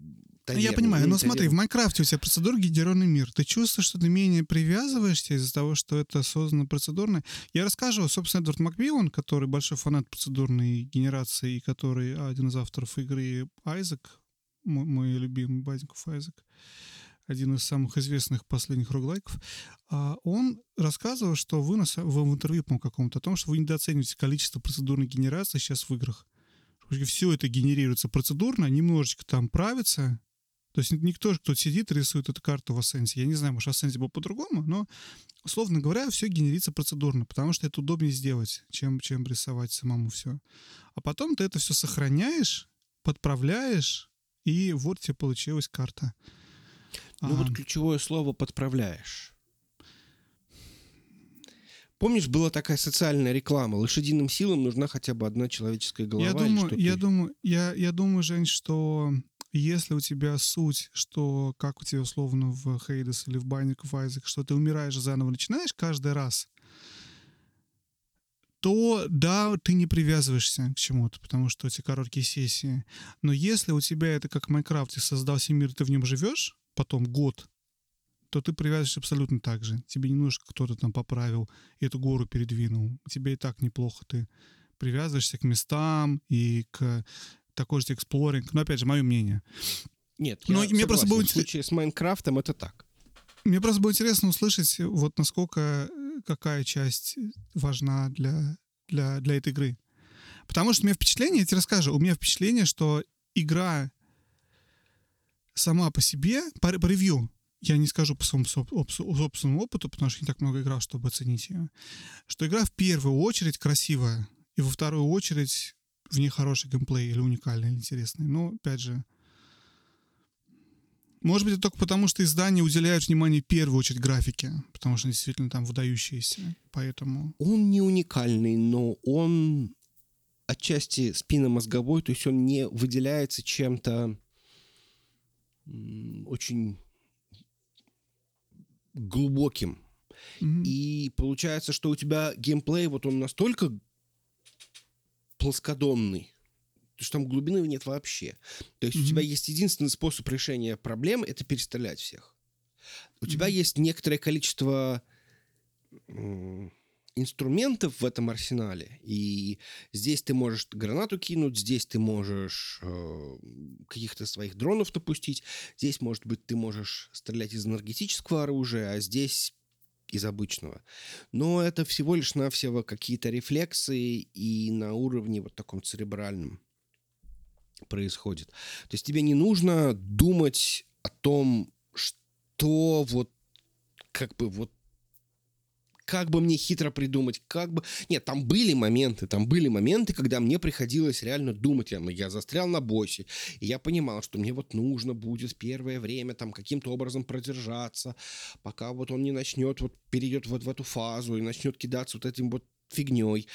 Speaker 3: таверну. Я понимаю, но смотри, в Майнкрафте у тебя процедура генерированный мир. Ты чувствуешь, что ты менее привязываешься из-за того, что это создано процедурно. Я расскажу, собственно, Эдвард Макмиллан, который большой фанат процедурной генерации, и который один из авторов игры Айзек, мой, мой любимый Базиков Айзек, один из самых известных последних роглайков, а он рассказывал, что вы на, в интервью, по какому-то, о том, что вы недооцениваете количество процедурной генерации сейчас в играх. Все это генерируется процедурно, немножечко там правится, то есть никто, кто сидит, рисует эту карту в Ascent. Я не знаю, может, в Ascent был по-другому, но, условно говоря, все генерится процедурно, потому что это удобнее сделать, чем, чем рисовать самому все. А потом ты это все сохраняешь, подправляешь, и вот тебе получилась карта.
Speaker 1: Ну а... вот ключевое слово «подправляешь». Помнишь, была такая социальная реклама? Лошадиным силам нужна хотя бы одна человеческая голова.
Speaker 3: Я думаю, я думаю, я, я думаю, Жень, что если у тебя суть, что как у тебя условно в Хейдес или в Binding of Isaac, что ты умираешь заново начинаешь каждый раз, то да, ты не привязываешься к чему-то, потому что эти короткие сессии. Но если у тебя это как в Майнкрафте, создался мир, ты в нем живешь, потом год, то ты привязываешься абсолютно так же. Тебе не нужно, кто-то там поправил и эту гору передвинул. Тебе и так неплохо. Ты привязываешься к местам и к такой же exploring. Но опять же, мое мнение.
Speaker 1: Нет, Но я мне просто было... в случае с Minecraft ом это так.
Speaker 3: Мне просто было интересно услышать, вот насколько э, какая часть важна для, для, для этой игры. Потому что у меня впечатление, я тебе расскажу, у меня впечатление, что игра сама по себе, по, по ревью, я не скажу по своему собственному опыту, потому что не так много играл, чтобы оценить ее, что игра в первую очередь красивая, и во вторую очередь в ней хороший геймплей или уникальный, или интересный. Но, опять же, может быть, это только потому, что издания уделяют внимание в первую очередь графике, потому что они действительно там выдающиеся, поэтому...
Speaker 1: Он не уникальный, но он отчасти спинномозговой, то есть он не выделяется чем-то очень глубоким. Mm-hmm. И получается, что у тебя геймплей, вот он настолько плоскодонный, что там глубины нет вообще. То есть mm-hmm. у тебя есть единственный способ решения проблем — это перестрелять всех. У mm-hmm. тебя есть некоторое количество инструментов в этом арсенале, и здесь ты можешь гранату кинуть, здесь ты можешь э, каких-то своих дронов допустить, здесь, может быть, ты можешь стрелять из энергетического оружия, а здесь из обычного. Но это всего лишь навсего какие-то рефлексы и на уровне вот таком церебральном происходит. То есть тебе не нужно думать о том, что вот как бы вот как бы мне хитро придумать, как бы... Нет, там были моменты, там были моменты, когда мне приходилось реально думать. Я, я застрял на боссе, и я понимал, что мне вот нужно будет первое время там каким-то образом продержаться, пока вот он не начнет, вот перейдет вот в эту фазу и начнет кидаться вот этим вот фигней.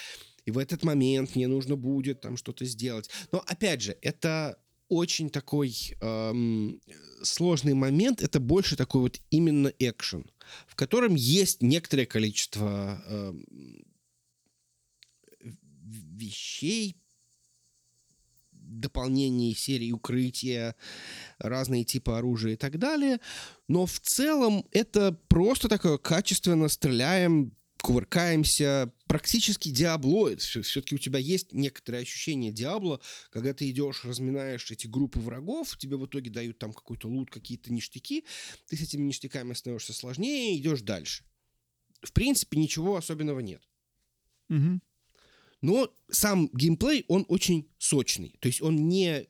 Speaker 1: И в этот момент мне нужно будет там что-то сделать. Но опять же, это очень такой эм, сложный момент. Это больше такой вот именно экшен, в котором есть некоторое количество эм, вещей, дополнений серии укрытия, разные типы оружия и так далее. Но в целом это просто такое качественно стреляем, кувыркаемся, практически диаблоид. Все-таки у тебя есть некоторое ощущение диабло, когда ты идешь, разминаешь эти группы врагов, тебе в итоге дают там какой-то лут, какие-то ништяки, ты с этими ништяками становишься сложнее и идешь дальше. В принципе, ничего особенного нет.
Speaker 3: Угу.
Speaker 1: Но сам геймплей, он очень сочный. То есть он не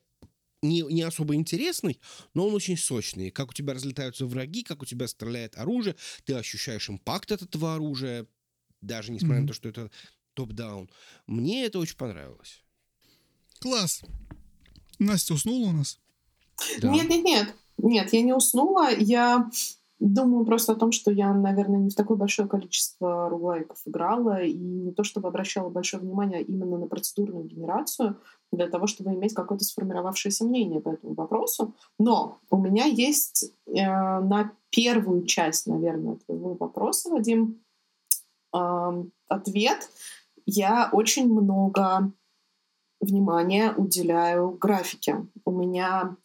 Speaker 1: не, не особо интересный, но он очень сочный. Как у тебя разлетаются враги, как у тебя стреляет оружие, ты ощущаешь импакт от этого оружия, даже несмотря mm-hmm. на то, что это топ-даун. Мне это очень понравилось.
Speaker 3: Класс. Настя уснула у нас?
Speaker 2: Да. Нет, нет, нет. Нет, я не уснула. Я думаю просто о том, что я, наверное, не в такое большое количество руглайков играла, и не то чтобы обращала большое внимание именно на процедурную генерацию, для того, чтобы иметь какое-то сформировавшееся мнение по этому вопросу. Но у меня есть э, на первую часть, наверное, твоего вопроса, Вадим, ответ. Я очень много внимания уделяю графике. У меня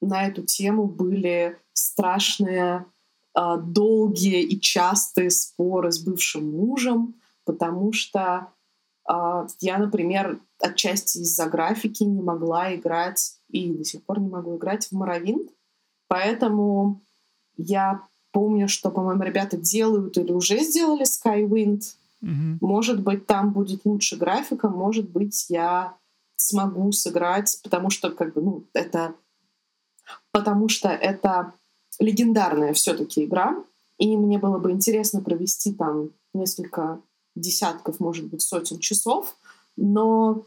Speaker 2: на эту тему были страшные, а, долгие и частые споры с бывшим мужем, потому что а, я, например, отчасти из-за графики не могла играть и до сих пор не могу играть в Моровинт. Поэтому я помню, что, по-моему, ребята делают или уже сделали Skywind.
Speaker 3: Mm-hmm.
Speaker 2: Может быть, там будет лучше графика, может быть, я смогу сыграть, потому что как бы, ну, это потому что это легендарная все-таки игра, и мне было бы интересно провести там несколько десятков, может быть, сотен часов, но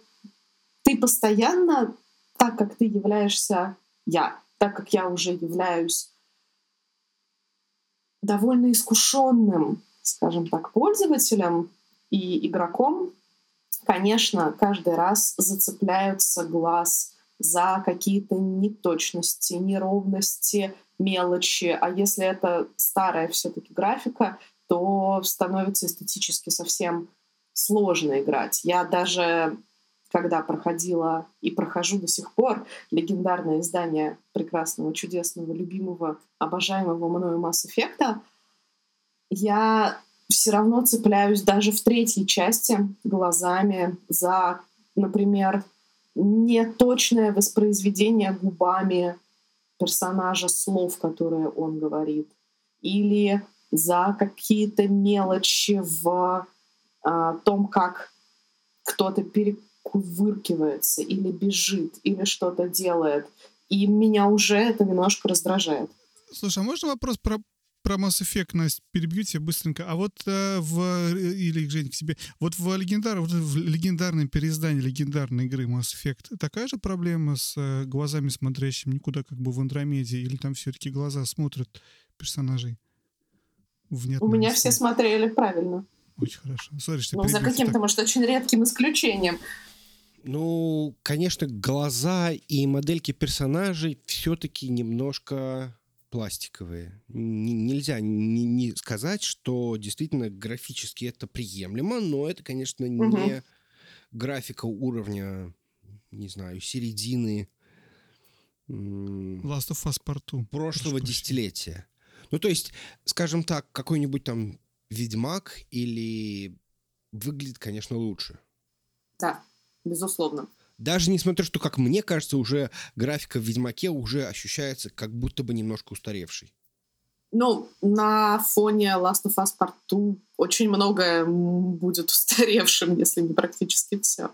Speaker 2: ты постоянно, так как ты являешься я, так как я уже являюсь довольно искушенным, скажем так, пользователем и игроком, конечно, каждый раз зацепляются глаз за какие-то неточности, неровности, мелочи. А если это старая все-таки графика, то становится эстетически совсем сложно играть. Я даже когда проходила и прохожу до сих пор легендарное издание прекрасного, чудесного, любимого, обожаемого мною Mass Effect, я все равно цепляюсь даже в третьей части глазами за, например, неточное воспроизведение губами персонажа слов, которые он говорит, или за какие-то мелочи в а, том, как кто-то пере кувыркивается или бежит, или что-то делает. И меня уже это немножко раздражает.
Speaker 3: Слушай, а можно вопрос про про Mass Effect, Настя, перебью тебя быстренько. А вот э, в... Или, Жень, к тебе. Вот в, легендар, вот в легендарном переиздании легендарной игры Mass Effect такая же проблема с э, глазами смотрящими никуда, как бы в Андромеде? Или там все-таки глаза смотрят персонажей?
Speaker 2: У меня все смотрели правильно.
Speaker 3: Очень хорошо. Смотри, что
Speaker 2: ну, за каким-то, так... может, очень редким исключением.
Speaker 1: Ну, конечно, глаза и модельки персонажей все-таки немножко пластиковые. Н- нельзя не, не сказать, что действительно графически это приемлемо, но это, конечно, не угу. графика уровня, не знаю, середины
Speaker 3: Last of Us Part
Speaker 1: прошлого десятилетия. Ну, то есть, скажем так, какой-нибудь там Ведьмак или выглядит, конечно, лучше.
Speaker 2: Да, безусловно.
Speaker 1: Даже несмотря, что, как мне кажется, уже графика в Ведьмаке уже ощущается как будто бы немножко устаревшей.
Speaker 2: Ну, на фоне Last of Us Part 2 очень многое будет устаревшим, если не практически все.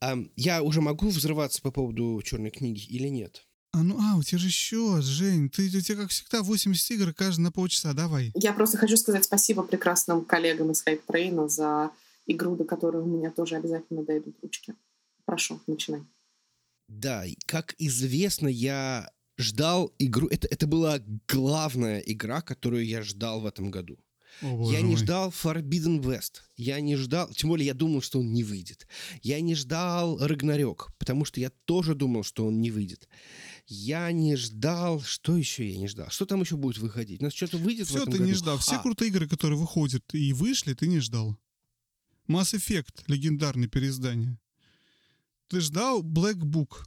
Speaker 1: А, я уже могу взрываться по поводу черной книги или нет?
Speaker 3: А, ну, а, у тебя же счет, Жень. Ты, у тебя, как всегда, 80 игр каждый на полчаса. Давай.
Speaker 2: Я просто хочу сказать спасибо прекрасным коллегам из Hype Train за игру, до которой у меня тоже обязательно дойдут ручки. Прошу, начинай.
Speaker 1: Да, как известно, я ждал игру. Это, это была главная игра, которую я ждал в этом году. О, я не ждал Forbidden West. Я не ждал... Тем более я думал, что он не выйдет. Я не ждал Рагнарёк, потому что я тоже думал, что он не выйдет. Я не ждал... Что еще я не ждал? Что там еще будет выходить? У нас что-то выйдет
Speaker 3: Все
Speaker 1: в этом
Speaker 3: ты
Speaker 1: году?
Speaker 3: не ждал. Все а. крутые игры, которые выходят и вышли, ты не ждал. Mass Effect, легендарное переиздание. Ты ждал Black Book.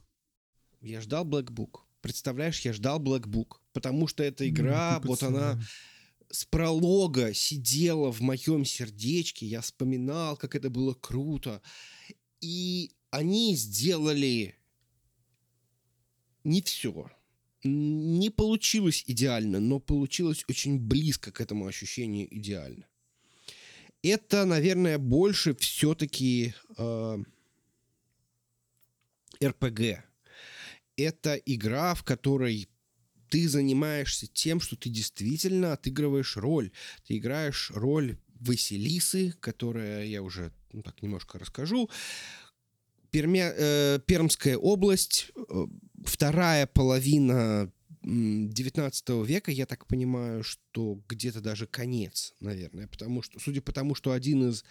Speaker 1: Я ждал Black Book. Представляешь, я ждал Black Book, потому что эта игра, ну, вот она с пролога сидела в моем сердечке, я вспоминал, как это было круто. И они сделали не все. Не получилось идеально, но получилось очень близко к этому ощущению идеально. Это, наверное, больше все-таки э, РПГ. Это игра, в которой ты занимаешься тем, что ты действительно отыгрываешь роль. Ты играешь роль Василисы, которая я уже ну, так немножко расскажу. Пермя, э, Пермская область, э, вторая половина 19 века, я так понимаю, что где-то даже конец, наверное, потому что, судя по тому, что один из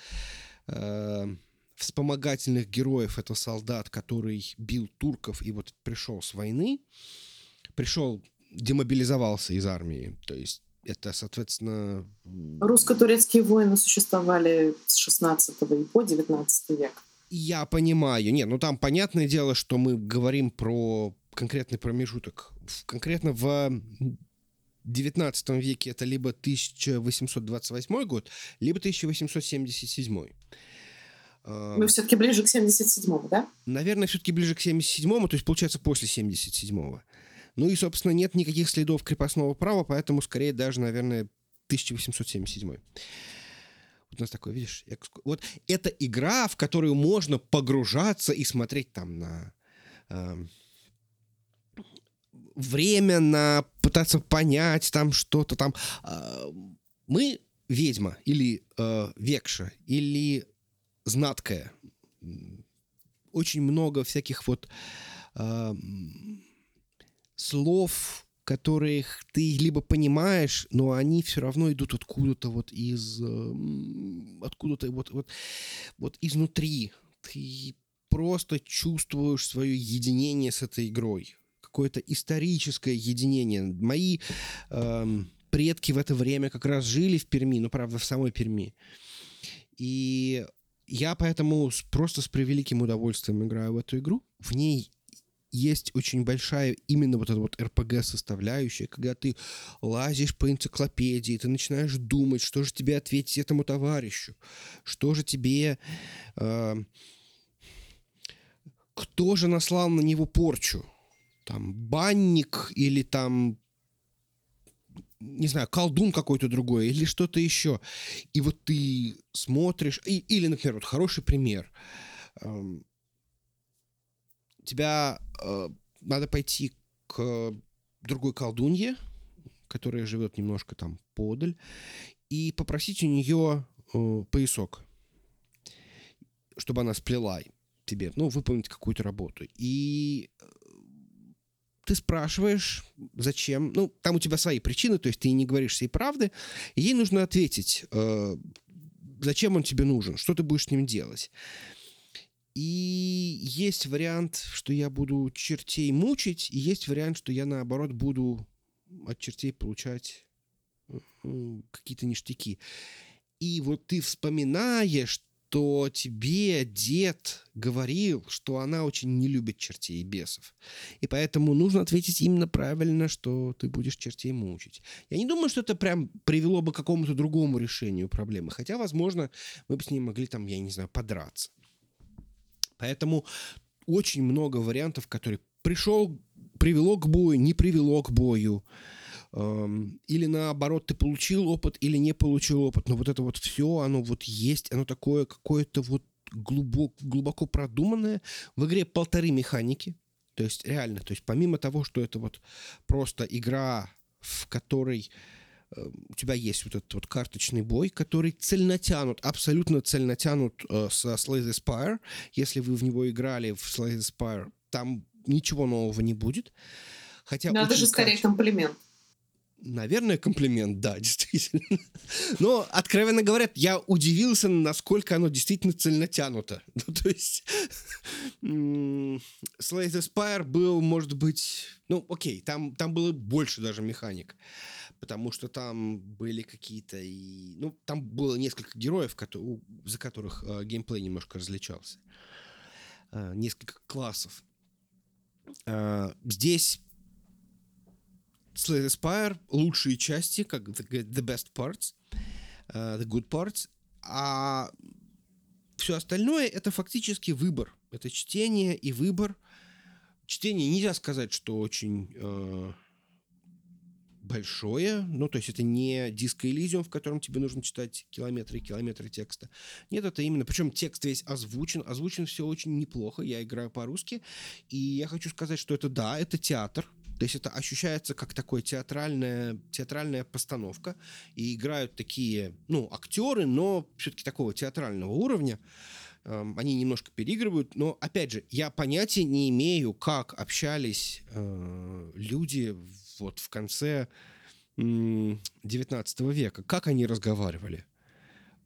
Speaker 1: э, вспомогательных героев это солдат, который бил турков и вот пришел с войны, пришел демобилизовался из армии. То есть это, соответственно...
Speaker 2: Русско-турецкие войны существовали с 16 и по 19 век.
Speaker 1: Я понимаю. Не, ну там понятное дело, что мы говорим про конкретный промежуток. Конкретно в 19 веке это либо 1828 год, либо 1877.
Speaker 2: Мы все-таки ближе к 77-му, да?
Speaker 1: Наверное, все-таки ближе к 77-му, то есть получается после 77-го. Ну и, собственно, нет никаких следов крепостного права, поэтому скорее даже, наверное, 1877. Вот у нас такое, видишь, вот это игра, в которую можно погружаться и смотреть там на э, время, на пытаться понять там что-то там. Э, мы ведьма или э, векша или знаткая. Очень много всяких вот э, слов, которых ты либо понимаешь, но они все равно идут откуда-то вот из... Откуда-то вот, вот, вот изнутри. Ты просто чувствуешь свое единение с этой игрой. Какое-то историческое единение. Мои э, предки в это время как раз жили в Перми, ну, правда, в самой Перми. И я поэтому просто с превеликим удовольствием играю в эту игру. В ней есть очень большая именно вот эта вот РПГ-составляющая, когда ты лазишь по энциклопедии, ты начинаешь думать, что же тебе ответить этому товарищу, что же тебе... Э, кто же наслал на него порчу? Там банник или там не знаю, колдун какой-то другой или что-то еще. И вот ты смотришь, и, или, например, вот хороший пример. Эм, тебя э, надо пойти к другой колдунье, которая живет немножко там подаль, и попросить у нее э, поясок, чтобы она сплела тебе, ну, выполнить какую-то работу. И э, ты спрашиваешь, зачем, ну, там у тебя свои причины, то есть ты не говоришь всей правды, и ей нужно ответить, э, зачем он тебе нужен, что ты будешь с ним делать. И есть вариант, что я буду чертей мучить, и есть вариант, что я, наоборот, буду от чертей получать какие-то ништяки. И вот ты вспоминаешь, что тебе дед говорил, что она очень не любит чертей и бесов. И поэтому нужно ответить именно правильно, что ты будешь чертей мучить. Я не думаю, что это прям привело бы к какому-то другому решению проблемы. Хотя, возможно, мы бы с ней могли там, я не знаю, подраться. Поэтому очень много вариантов, которые пришел, привело к бою, не привело к бою. Или наоборот, ты получил опыт или не получил опыт. Но вот это вот все, оно вот есть, оно такое какое-то вот глубоко, глубоко продуманное. В игре полторы механики. То есть реально, то есть помимо того, что это вот просто игра, в которой э, у тебя есть вот этот вот карточный бой, который цельнотянут, абсолютно цельнотянут э, со Slay the Spire. Если вы в него играли, в Slay the Spire, там ничего нового не будет.
Speaker 2: Хотя Надо же скорее комплимент.
Speaker 1: Наверное, комплимент, да, действительно. Но, откровенно говоря, я удивился, насколько оно действительно цельнотянуто. Ну, то есть, Slay the Spire был, может быть... Ну, окей, там, там было больше даже механик. Потому что там были какие-то... И, ну, там было несколько героев, за которых э, геймплей немножко различался. Э, несколько классов. Э, здесь Slay Spire лучшие части, как the, the best parts, uh, the good parts, а все остальное это фактически выбор. Это чтение и выбор. Чтение нельзя сказать, что очень э, большое, ну, то есть это не диско в котором тебе нужно читать километры и километры текста. Нет, это именно, причем текст весь озвучен, озвучен все очень неплохо, я играю по-русски, и я хочу сказать, что это, да, это театр, то есть это ощущается как такая театральная, театральная постановка. И играют такие, ну, актеры, но все-таки такого театрального уровня. Эм, они немножко переигрывают. Но, опять же, я понятия не имею, как общались э, люди вот в конце э, 19 века. Как они разговаривали.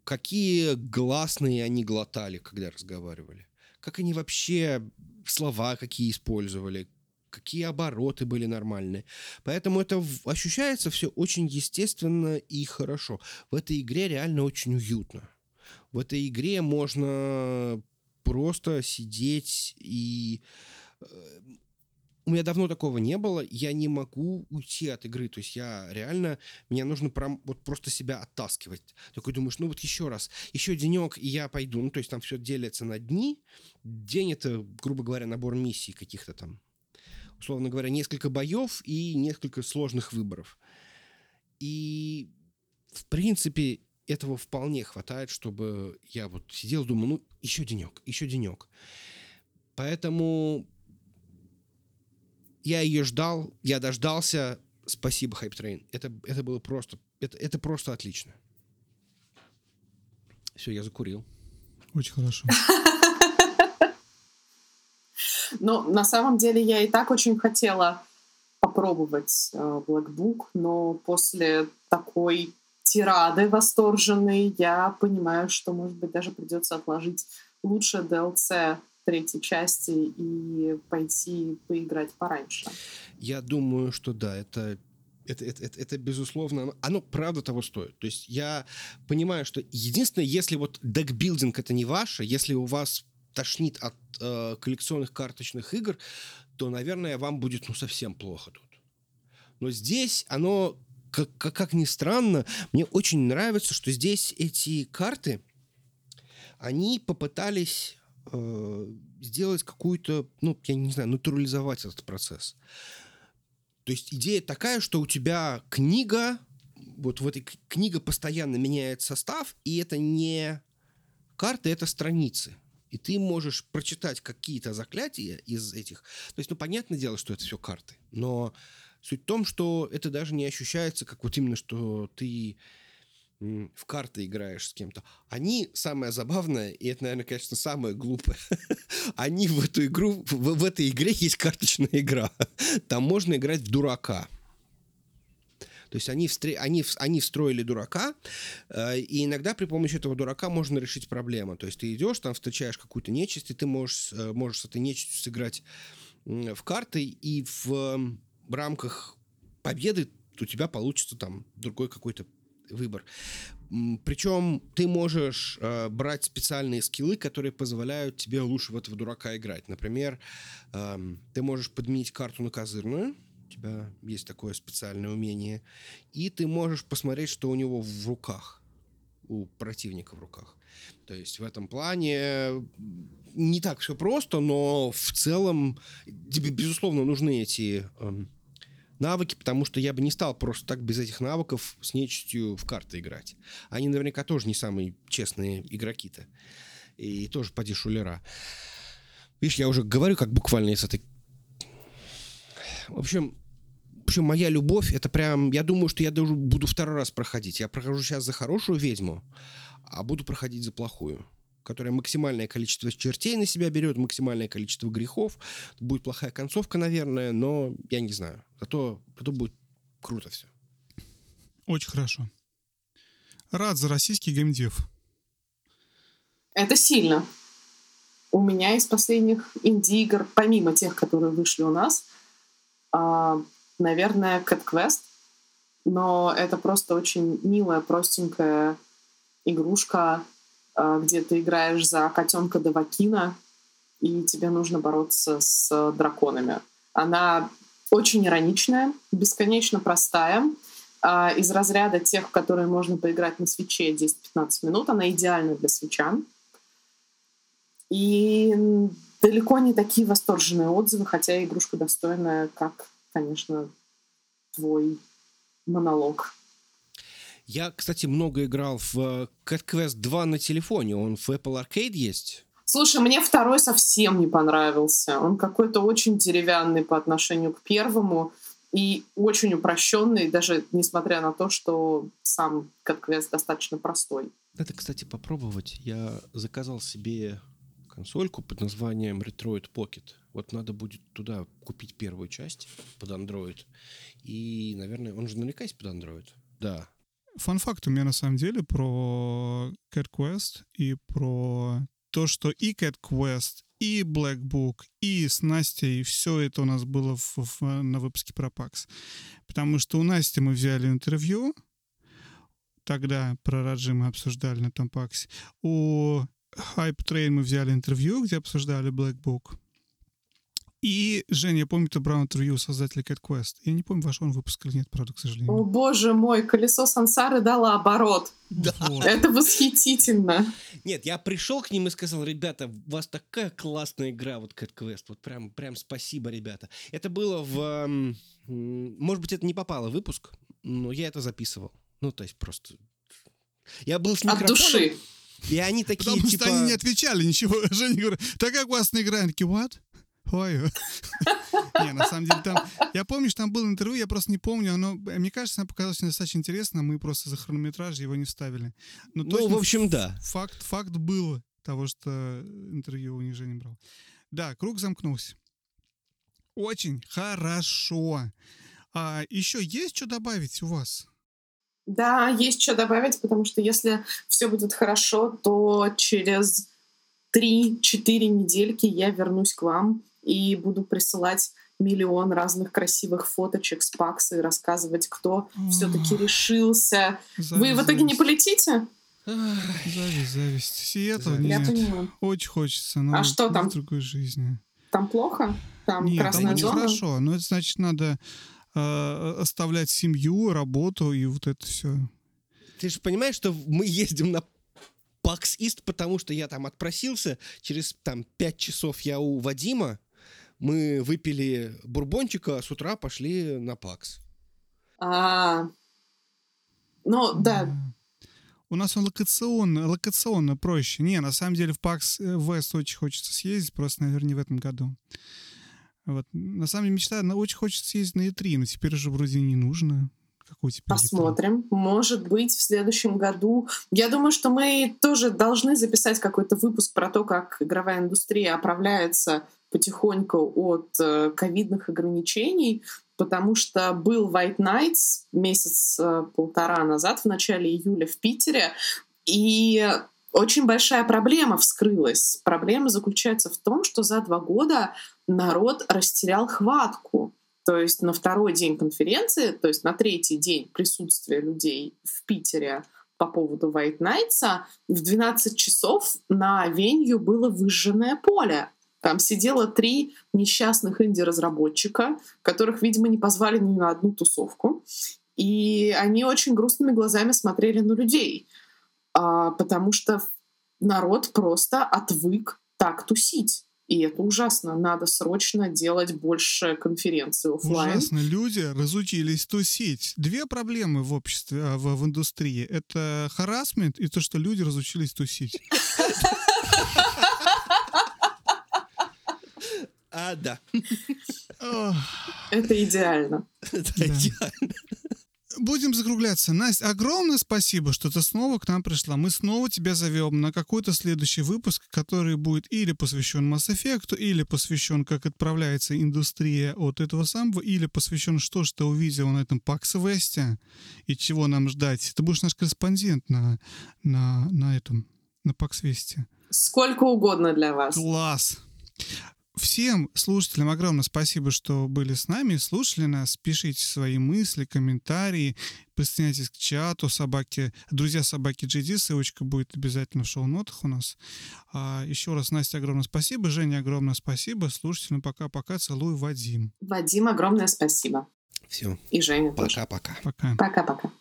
Speaker 1: Какие гласные они глотали, когда разговаривали. Как они вообще слова какие использовали, какие обороты были нормальные. Поэтому это ощущается все очень естественно и хорошо. В этой игре реально очень уютно. В этой игре можно просто сидеть и э, у меня давно такого не было, я не могу уйти от игры, то есть я реально, мне нужно прям вот просто себя оттаскивать. Такой думаешь, ну вот еще раз, еще денек, и я пойду, ну то есть там все делится на дни, день это, грубо говоря, набор миссий каких-то там условно говоря, несколько боев и несколько сложных выборов. И, в принципе, этого вполне хватает, чтобы я вот сидел, думаю, ну, еще денек, еще денек. Поэтому я ее ждал, я дождался. Спасибо, Hype Train. Это, это было просто, это, это просто отлично. Все, я закурил.
Speaker 3: Очень хорошо.
Speaker 2: Но на самом деле я и так очень хотела попробовать э, Black Book, но после такой тирады восторженной я понимаю, что, может быть, даже придется отложить лучше DLC третьей части и пойти поиграть пораньше.
Speaker 1: Я думаю, что да, это это, это, это, это безусловно, оно, правда того стоит. То есть я понимаю, что единственное, если вот декбилдинг это не ваше, если у вас тошнит от э, коллекционных карточных игр, то, наверное, вам будет ну совсем плохо тут. Но здесь оно, как, как, как ни странно, мне очень нравится, что здесь эти карты, они попытались э, сделать какую-то, ну, я не знаю, натурализовать этот процесс. То есть идея такая, что у тебя книга, вот в этой книге постоянно меняет состав, и это не карты, это страницы и ты можешь прочитать какие-то заклятия из этих. То есть, ну, понятное дело, что это все карты, но Суть в том, что это даже не ощущается, как вот именно, что ты в карты играешь с кем-то. Они, самое забавное, и это, наверное, конечно, самое глупое, они в эту игру, в, в этой игре есть карточная игра. Там можно играть в дурака. То есть они, встр... они, они встроили дурака, э, и иногда при помощи этого дурака можно решить проблему. То есть ты идешь, там встречаешь какую-то нечисть, и ты можешь, э, можешь с этой нечистью сыграть в карты, и в, в рамках победы у тебя получится там другой какой-то выбор. Причем ты можешь э, брать специальные скиллы, которые позволяют тебе лучше в этого дурака играть. Например, э, ты можешь подменить карту на козырную, тебя есть такое специальное умение, и ты можешь посмотреть, что у него в руках, у противника в руках. То есть в этом плане не так все просто, но в целом тебе, безусловно, нужны эти э, навыки, потому что я бы не стал просто так без этих навыков с нечистью в карты играть. Они наверняка тоже не самые честные игроки-то. И тоже поди шулера. Видишь, я уже говорю как буквально из этой... В общем, в общем, моя любовь, это прям... Я думаю, что я даже буду второй раз проходить. Я прохожу сейчас за хорошую ведьму, а буду проходить за плохую которая максимальное количество чертей на себя берет, максимальное количество грехов. Будет плохая концовка, наверное, но я не знаю. Зато, зато будет круто все.
Speaker 3: Очень хорошо. Рад за российский геймдев.
Speaker 2: Это сильно. У меня из последних инди-игр, помимо тех, которые вышли у нас, а, наверное, Cat Quest. Но это просто очень милая, простенькая игрушка, а, где ты играешь за котенка Давакина, и тебе нужно бороться с драконами. Она очень ироничная, бесконечно простая, а, из разряда тех, которые можно поиграть на свече 10-15 минут. Она идеальна для свечан. И далеко не такие восторженные отзывы, хотя игрушка достойная, как, конечно, твой монолог.
Speaker 1: Я, кстати, много играл в э, Cat Quest 2 на телефоне. Он в Apple Arcade есть?
Speaker 2: Слушай, мне второй совсем не понравился. Он какой-то очень деревянный по отношению к первому и очень упрощенный, даже несмотря на то, что сам Cat Quest достаточно простой.
Speaker 1: Это, кстати, попробовать. Я заказал себе консольку под названием Retroid Pocket. Вот надо будет туда купить первую часть под Android. И, наверное, он же наверняка есть под Android. Да,
Speaker 3: Фан-факт у меня на самом деле про Cat Quest и про то, что и Cat Quest, и Black Book, и с Настей, все это у нас было в, в, на выпуске про PAX. Потому что у Насти мы взяли интервью, тогда про Раджи мы обсуждали на том паксе. У Hype Train мы взяли интервью, где обсуждали Black Book. И, Женя, я помню, ты брал интервью создателя Cat Quest. Я не помню, ваш он выпуск или нет, правда, к сожалению.
Speaker 2: О, боже мой, колесо сансары дало оборот. Да. Это восхитительно.
Speaker 1: Нет, я пришел к ним и сказал, ребята, у вас такая классная игра, вот Cat Quest. Вот прям, прям спасибо, ребята. Это было в... Может быть, это не попало в выпуск, но я это записывал. Ну, то есть просто... Я был с микрофоном. От души. И они такие,
Speaker 3: Потому
Speaker 1: типа...
Speaker 3: что они не отвечали ничего. Женя говорит, такая классная игра. Они такие, what? Ой. Не, на самом деле там... Я помню, что там было интервью, я просто не помню. Оно, мне кажется, оно показалось достаточно интересно. Мы просто за хронометраж его не вставили.
Speaker 1: Но ну, в общем, да.
Speaker 3: Факт, факт был того, что интервью у них же не брал. Да, круг замкнулся. Очень хорошо. А еще есть что добавить у вас?
Speaker 2: Да, есть что добавить, потому что если все будет хорошо, то через 3-4 недельки я вернусь к вам и буду присылать миллион разных красивых фоточек с Пакса и рассказывать, кто все-таки решился. Зависть, Вы в итоге не полетите?
Speaker 3: Зависть, зависть. Сиэтл нет. Понимаю. Очень хочется, но
Speaker 2: а что там?
Speaker 3: в другой жизни.
Speaker 2: Там плохо? Там
Speaker 3: нет,
Speaker 2: красная
Speaker 3: там
Speaker 2: зона?
Speaker 3: хорошо. Но это значит, надо э, оставлять семью, работу и вот это все.
Speaker 1: Ты же понимаешь, что мы ездим на Пакс Ист, потому что я там отпросился. Через там пять часов я у Вадима. Мы выпили бурбончика, а с утра пошли на Пакс.
Speaker 2: А, ну да.
Speaker 3: У нас он локационно, локационно проще. Не, на самом деле в ПАКС э, Вест очень хочется съездить, просто, наверное, не в этом году. Вот. На самом деле мечта, она очень хочется съездить на E3, но теперь уже вроде не нужно. Какой теперь E3?
Speaker 2: Посмотрим. Может быть, в следующем году. Я думаю, что мы тоже должны записать какой-то выпуск про то, как игровая индустрия оправляется потихоньку от э, ковидных ограничений, потому что был White Nights месяц-полтора назад, в начале июля в Питере, и очень большая проблема вскрылась. Проблема заключается в том, что за два года народ растерял хватку. То есть на второй день конференции, то есть на третий день присутствия людей в Питере по поводу White Nights, в 12 часов на венью было выжженное поле. Там сидело три несчастных инди-разработчика, которых, видимо, не позвали ни на одну тусовку. И они очень грустными глазами смотрели на людей, а, потому что народ просто отвык так тусить. И это ужасно. Надо срочно делать больше конференций офлайн.
Speaker 3: Ужасно. Люди разучились тусить. Две проблемы в обществе, а, в, в индустрии. Это харасмент и то, что люди разучились тусить.
Speaker 1: А, да.
Speaker 3: Ох.
Speaker 2: Это идеально.
Speaker 1: Это идеально.
Speaker 3: Будем закругляться. Настя, огромное спасибо, что ты снова к нам пришла. Мы снова тебя зовем на какой-то следующий выпуск, который будет или посвящен Mass Effect, или посвящен, как отправляется индустрия от этого самого, или посвящен, что же ты увидел на этом PAX Весте и чего нам ждать. Ты будешь наш корреспондент на, на, на этом, на PAX Весте.
Speaker 2: Сколько угодно для вас.
Speaker 3: Класс! Всем слушателям огромное спасибо, что были с нами, слушали нас, пишите свои мысли, комментарии, присоединяйтесь к чату собаки, друзья собаки GD, ссылочка будет обязательно в шоу-нотах у нас. А, еще раз, Настя, огромное спасибо, Женя, огромное спасибо, слушателям пока-пока, целую, Вадим.
Speaker 2: Вадим, огромное спасибо.
Speaker 1: Все.
Speaker 2: И Женя тоже.
Speaker 1: Пока-пока.
Speaker 3: Пока.
Speaker 2: Пока-пока.